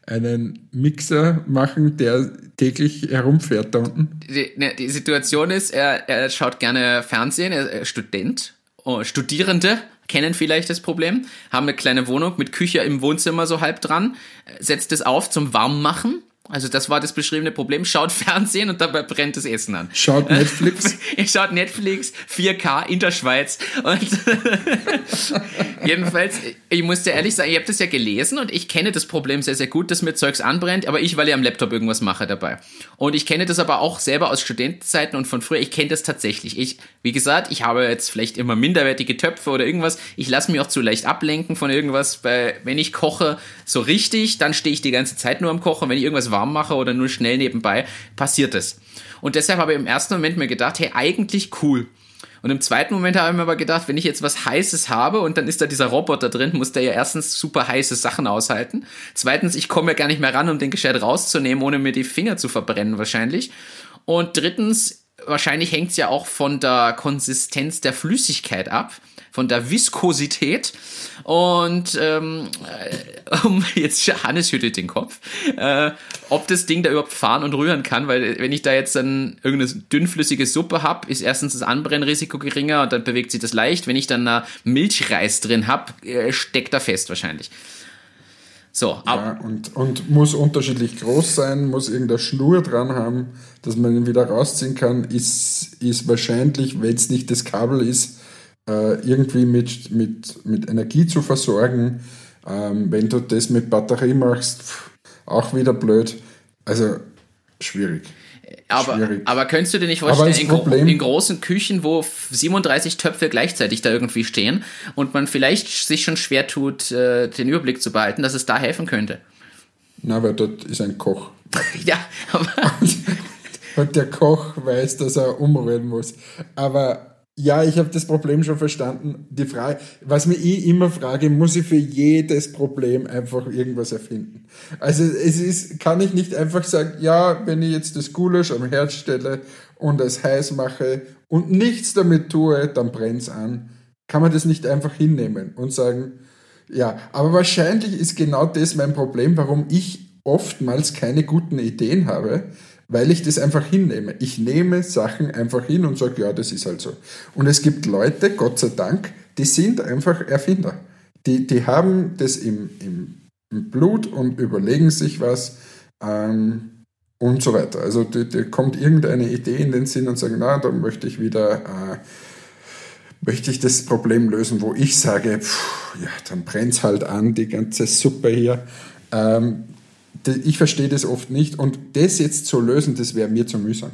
einen Mixer machen, der täglich herumfährt da unten. die, ne, die Situation ist, er, er schaut gerne Fernsehen, er ist Student, oh, Studierende kennen vielleicht das Problem, haben eine kleine Wohnung mit Küche im Wohnzimmer so halb dran, setzt es auf zum Warmmachen. Also das war das beschriebene Problem. Schaut Fernsehen und dabei brennt das Essen an. Schaut Netflix. Ihr [laughs] schaut Netflix 4K in der Schweiz. Und [laughs] jedenfalls, ich muss dir ehrlich sagen, ich habe das ja gelesen und ich kenne das Problem sehr, sehr gut, dass mir Zeugs anbrennt, aber ich, weil ich am Laptop irgendwas mache dabei. Und ich kenne das aber auch selber aus Studentenzeiten und von früher. Ich kenne das tatsächlich. Ich, wie gesagt, ich habe jetzt vielleicht immer minderwertige Töpfe oder irgendwas. Ich lasse mich auch zu leicht ablenken von irgendwas. Weil, wenn ich koche so richtig, dann stehe ich die ganze Zeit nur am Kochen. Wenn ich irgendwas warm mache oder nur schnell nebenbei, passiert es. Und deshalb habe ich im ersten Moment mir gedacht, hey, eigentlich cool. Und im zweiten Moment habe ich mir aber gedacht, wenn ich jetzt was Heißes habe und dann ist da dieser Roboter drin, muss der ja erstens super heiße Sachen aushalten. Zweitens, ich komme ja gar nicht mehr ran, um den gescheit rauszunehmen, ohne mir die Finger zu verbrennen wahrscheinlich. Und drittens, wahrscheinlich hängt es ja auch von der Konsistenz der Flüssigkeit ab, von der Viskosität. Und ähm, äh, [laughs] jetzt Hannes schüttelt den Kopf, äh, ob das Ding da überhaupt fahren und rühren kann, weil wenn ich da jetzt dann irgendeine dünnflüssige Suppe hab, ist erstens das Anbrennrisiko geringer und dann bewegt sich das leicht. Wenn ich dann da Milchreis drin hab, äh, steckt er fest wahrscheinlich. So, Ja, und, und muss unterschiedlich groß sein, muss irgendeine Schnur dran haben, dass man ihn wieder rausziehen kann, ist, ist wahrscheinlich, wenn es nicht das Kabel ist, äh, irgendwie mit, mit, mit Energie zu versorgen. Ähm, wenn du das mit Batterie machst, pff, auch wieder blöd. Also schwierig. aber, schwierig. aber könntest du dir nicht vorstellen, in, gro in großen Küchen, wo 37 Töpfe gleichzeitig da irgendwie stehen und man vielleicht sich schon schwer tut, äh, den Überblick zu behalten, dass es da helfen könnte? Na, weil dort ist ein Koch. [laughs] Ja, aber [laughs] Und der Koch weiß, dass er umrühren muss. Aber ja, ich habe das Problem schon verstanden. Die Frage, was mir ich immer frage, muss ich für jedes Problem einfach irgendwas erfinden? Also es ist, kann ich nicht einfach sagen, ja, wenn ich jetzt das Gulasch am Herd stelle und es heiß mache und nichts damit tue, dann brennt's an. Kann man das nicht einfach hinnehmen und sagen, ja, aber wahrscheinlich ist genau das mein Problem, warum ich oftmals keine guten Ideen habe, weil ich das einfach hinnehme. Ich nehme Sachen einfach hin und sage, ja, das ist halt so. Und es gibt Leute, Gott sei Dank, die sind einfach Erfinder. Die, die haben das im, im, im Blut und überlegen sich was ähm, und so weiter. Also da kommt irgendeine Idee in den Sinn und sagen, na, da möchte ich wieder... Äh, möchte ich das Problem lösen, wo ich sage, pff, ja, dann brennt's halt an, die ganze Suppe hier. Ähm, ich verstehe das oft nicht. Und das jetzt zu lösen, das wäre mir zu mühsam.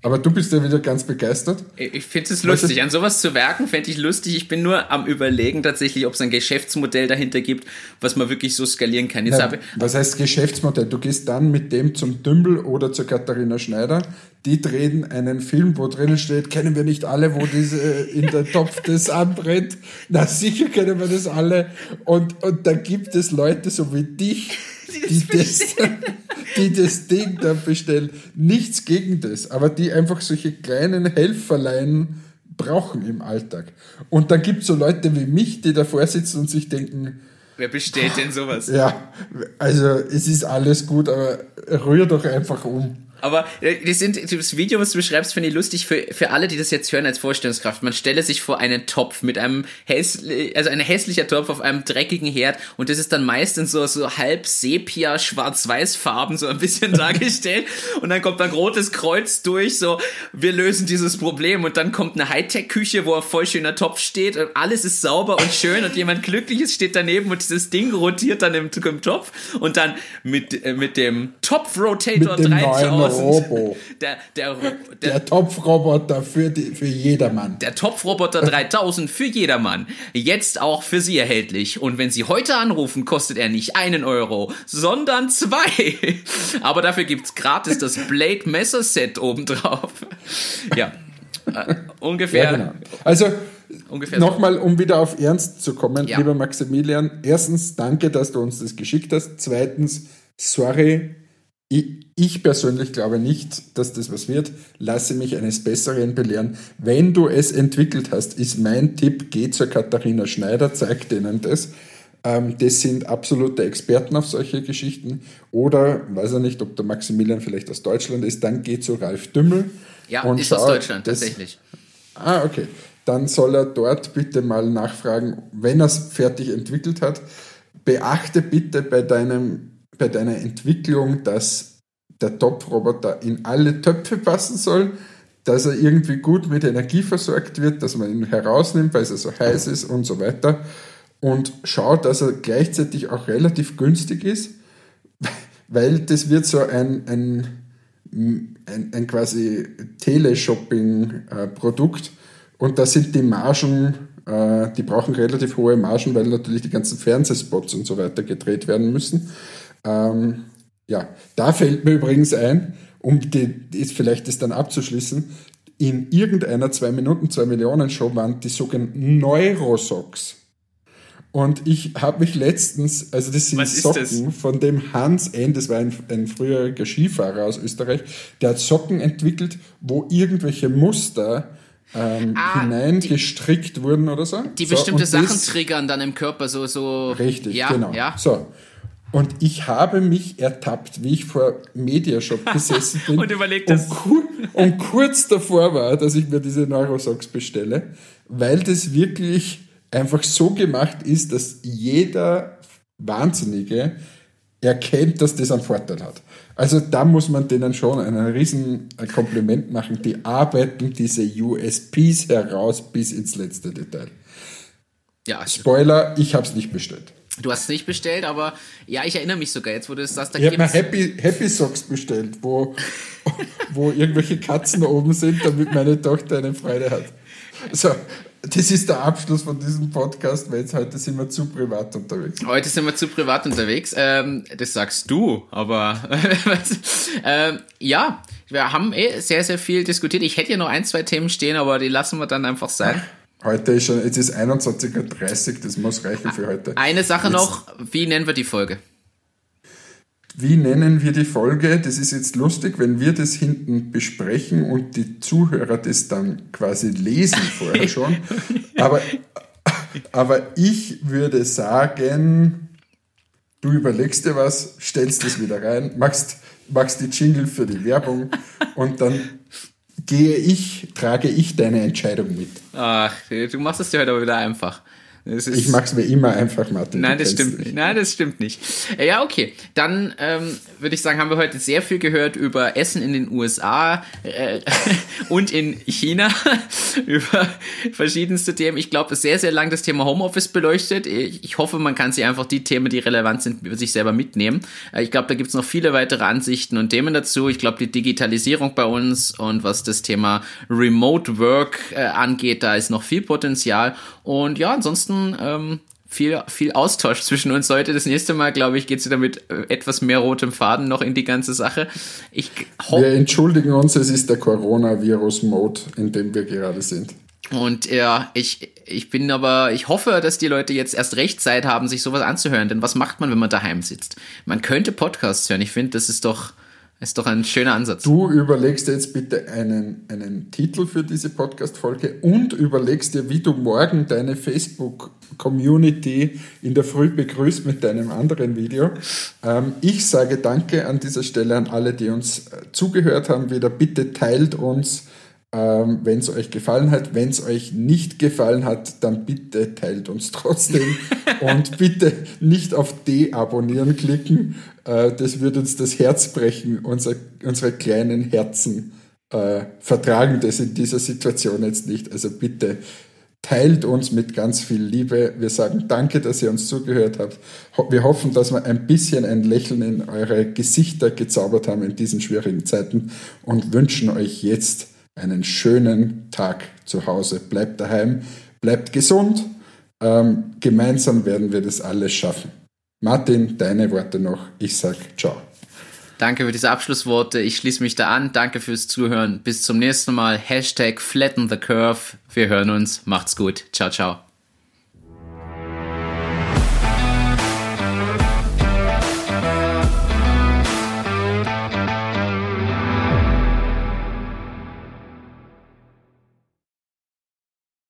Aber du bist ja wieder ganz begeistert. Ich finde es lustig. An sowas zu werken fände ich lustig. Ich bin nur am überlegen tatsächlich, ob es ein Geschäftsmodell dahinter gibt, was man wirklich so skalieren kann. Jetzt Na, was heißt Geschäftsmodell? Du gehst dann mit dem zum Dümbel oder zur Katharina Schneider. Die drehen einen Film, wo drinnen steht, kennen wir nicht alle, wo diese in der Topf das anbrennt. Na sicher kennen wir das alle. Und, und da gibt es Leute so wie dich, [laughs] die das, [laughs] die das Ding da bestellen. Nichts gegen das, aber die einfach solche kleinen Helferlein brauchen im Alltag. Und dann gibt es so Leute wie mich, die davor sitzen und sich denken, Wer bestellt denn sowas? [laughs] Ja, also es ist alles gut, aber rühr doch einfach um. Aber äh, das, sind, das Video, was du beschreibst, finde ich lustig für, für alle, die das jetzt hören als Vorstellungskraft. Man stelle sich vor einen Topf mit einem hässlich, also ein hässlicher Topf auf einem dreckigen Herd und das ist dann meistens so, so halb sepia, schwarz-weiß Farben so ein bisschen [laughs] dargestellt und dann kommt ein rotes Kreuz durch, so, wir lösen dieses Problem und dann kommt eine Hightech-Küche, wo ein voll schöner Topf steht und alles ist sauber und schön und jemand glückliches steht daneben und dieses Ding rotiert dann im, im Topf und dann mit, äh, mit dem Topf-Rotator 3000 Robo. Der, der, [laughs] der, der Topfroboter für, die, für jedermann. Der Topfroboter [laughs] 3000 für jedermann. Jetzt auch für Sie erhältlich. Und wenn Sie heute anrufen, kostet er nicht einen Euro, sondern zwei. [laughs] Aber dafür gibt's gratis das Blade Messer Set obendrauf. Ja. Äh, ungefähr. Ja, genau. Also, Nochmal, um wieder auf Ernst zu kommen, ja. lieber Maximilian. Erstens, danke, dass du uns das geschickt hast. Zweitens, sorry, ich, ich, persönlich glaube nicht, dass das was wird. Lasse mich eines Besseren belehren. Wenn du es entwickelt hast, ist mein Tipp, geh zur Katharina Schneider, zeig denen das. Ähm, das sind absolute Experten auf solche Geschichten. Oder, weiß er nicht, ob der Maximilian vielleicht aus Deutschland ist, dann geh zu Ralf Dümmel. Ja, und ist schau, aus Deutschland, das, tatsächlich. Ah, okay. Dann soll er dort bitte mal nachfragen, wenn er es fertig entwickelt hat. Beachte bitte bei deinem bei deiner Entwicklung, dass der Topfroboter in alle Töpfe passen soll, dass er irgendwie gut mit Energie versorgt wird, dass man ihn herausnimmt, weil er so heiß ist und so weiter. Und schaut, dass er gleichzeitig auch relativ günstig ist, [laughs] weil das wird so ein, ein, ein, ein quasi Teleshopping-Produkt. Und da sind die Margen, äh, die brauchen relativ hohe Margen, weil natürlich die ganzen Fernsehspots und so weiter gedreht werden müssen. Ähm, ja, da fällt mir übrigens ein, um die, ist vielleicht das dann abzuschließen, in irgendeiner 2 Minuten, 2 Millionen Show waren die sogenannten Neurosocks. Und ich habe mich letztens, also das sind Socken das? von dem Hans N., das war ein, ein früheriger Skifahrer aus Österreich, der hat Socken entwickelt, wo irgendwelche Muster ähm, ah, hineingestrickt die, wurden oder so. Die so, bestimmte Sachen das, triggern dann im Körper, so, so. Richtig, ja, genau. Ja. So. Und ich habe mich ertappt, wie ich vor Mediashop [laughs] gesessen bin und überlegt und, kur und kurz davor war, dass ich mir diese Neurosocks bestelle, weil das wirklich einfach so gemacht ist, dass jeder Wahnsinnige erkennt, dass das einen Vorteil hat. Also da muss man denen schon einen riesen Kompliment machen. Die arbeiten diese USPs heraus bis ins letzte Detail. Ja, Spoiler, ich habe es nicht bestellt. Du hast es nicht bestellt, aber ja, ich erinnere mich sogar jetzt, wo du das sagst. Da ich habe mir Happy, Happy Socks bestellt, wo, [laughs] wo irgendwelche Katzen oben sind, damit meine Tochter eine Freude hat. So, das ist der Abschluss von diesem Podcast, weil jetzt heute sind wir zu privat unterwegs. Heute sind wir zu privat unterwegs. Ähm, das sagst du, aber [laughs] ähm, ja, wir haben eh sehr, sehr viel diskutiert. Ich hätte ja noch ein, zwei Themen stehen, aber die lassen wir dann einfach sein. Heute ist schon, jetzt ist 21.30 Uhr, das muss reichen für heute. Eine Sache jetzt, noch, wie nennen wir die Folge? Wie nennen wir die Folge? Das ist jetzt lustig, wenn wir das hinten besprechen und die Zuhörer das dann quasi lesen vorher [laughs] schon. Aber, aber ich würde sagen, du überlegst dir was, stellst das wieder rein, machst, machst die Jingle für die Werbung und dann gehe ich, trage ich deine Entscheidung mit. Ach, du machst es dir heute aber wieder einfach. Ich es mir immer einfach, Martin. Nein, das stimmt nicht. Nein, das stimmt nicht. Ja, okay. Dann ähm, würde ich sagen, haben wir heute sehr viel gehört über Essen in den USA äh, [laughs] und in China, [laughs] über verschiedenste Themen. Ich glaube, sehr, sehr lang das Thema Homeoffice beleuchtet. Ich hoffe, man kann sich einfach die Themen, die relevant sind, über sich selber mitnehmen. Äh, ich glaube, da gibt es noch viele weitere Ansichten und Themen dazu. Ich glaube, die Digitalisierung bei uns und was das Thema Remote Work äh, angeht, da ist noch viel Potenzial. Und ja, ansonsten ähm, viel, viel Austausch zwischen uns heute. Das nächste Mal, glaube ich, geht es wieder mit äh, etwas mehr rotem Faden noch in die ganze Sache. Ich wir entschuldigen uns, es ist der Coronavirus-Mode, in dem wir gerade sind. Und ja, ich, ich bin aber, ich hoffe, dass die Leute jetzt erst recht Zeit haben, sich sowas anzuhören. Denn was macht man, wenn man daheim sitzt? Man könnte Podcasts hören. Ich finde, das ist doch, ist doch ein schöner Ansatz. Du überlegst jetzt bitte einen, einen Titel für diese Podcast-Folge und überlegst dir, wie du morgen deine Facebook-Community in der Früh begrüßt mit deinem anderen Video. Ähm, ich sage Danke an dieser Stelle an alle, die uns äh, zugehört haben. Wieder bitte teilt uns ähm, wenn es euch gefallen hat. Wenn es euch nicht gefallen hat, dann bitte teilt uns [laughs] trotzdem und bitte nicht auf Deabonnieren klicken. Äh, das würde uns das Herz brechen. Unser, unsere kleinen Herzen äh, vertragen das in dieser Situation jetzt nicht. Also bitte teilt uns mit ganz viel Liebe. Wir sagen danke, dass ihr uns zugehört habt. Wir hoffen, dass wir ein bisschen ein Lächeln in eure Gesichter gezaubert haben in diesen schwierigen Zeiten und wünschen euch jetzt einen schönen Tag zu Hause. Bleibt daheim, bleibt gesund. Ähm, gemeinsam werden wir das alles schaffen. Martin, deine Worte noch. Ich sag ciao. Danke für diese Abschlussworte. Ich schließe mich da an. Danke fürs Zuhören. Bis zum nächsten Mal. Hashtag flatten the curve. Wir hören uns. Macht's gut. Ciao, ciao.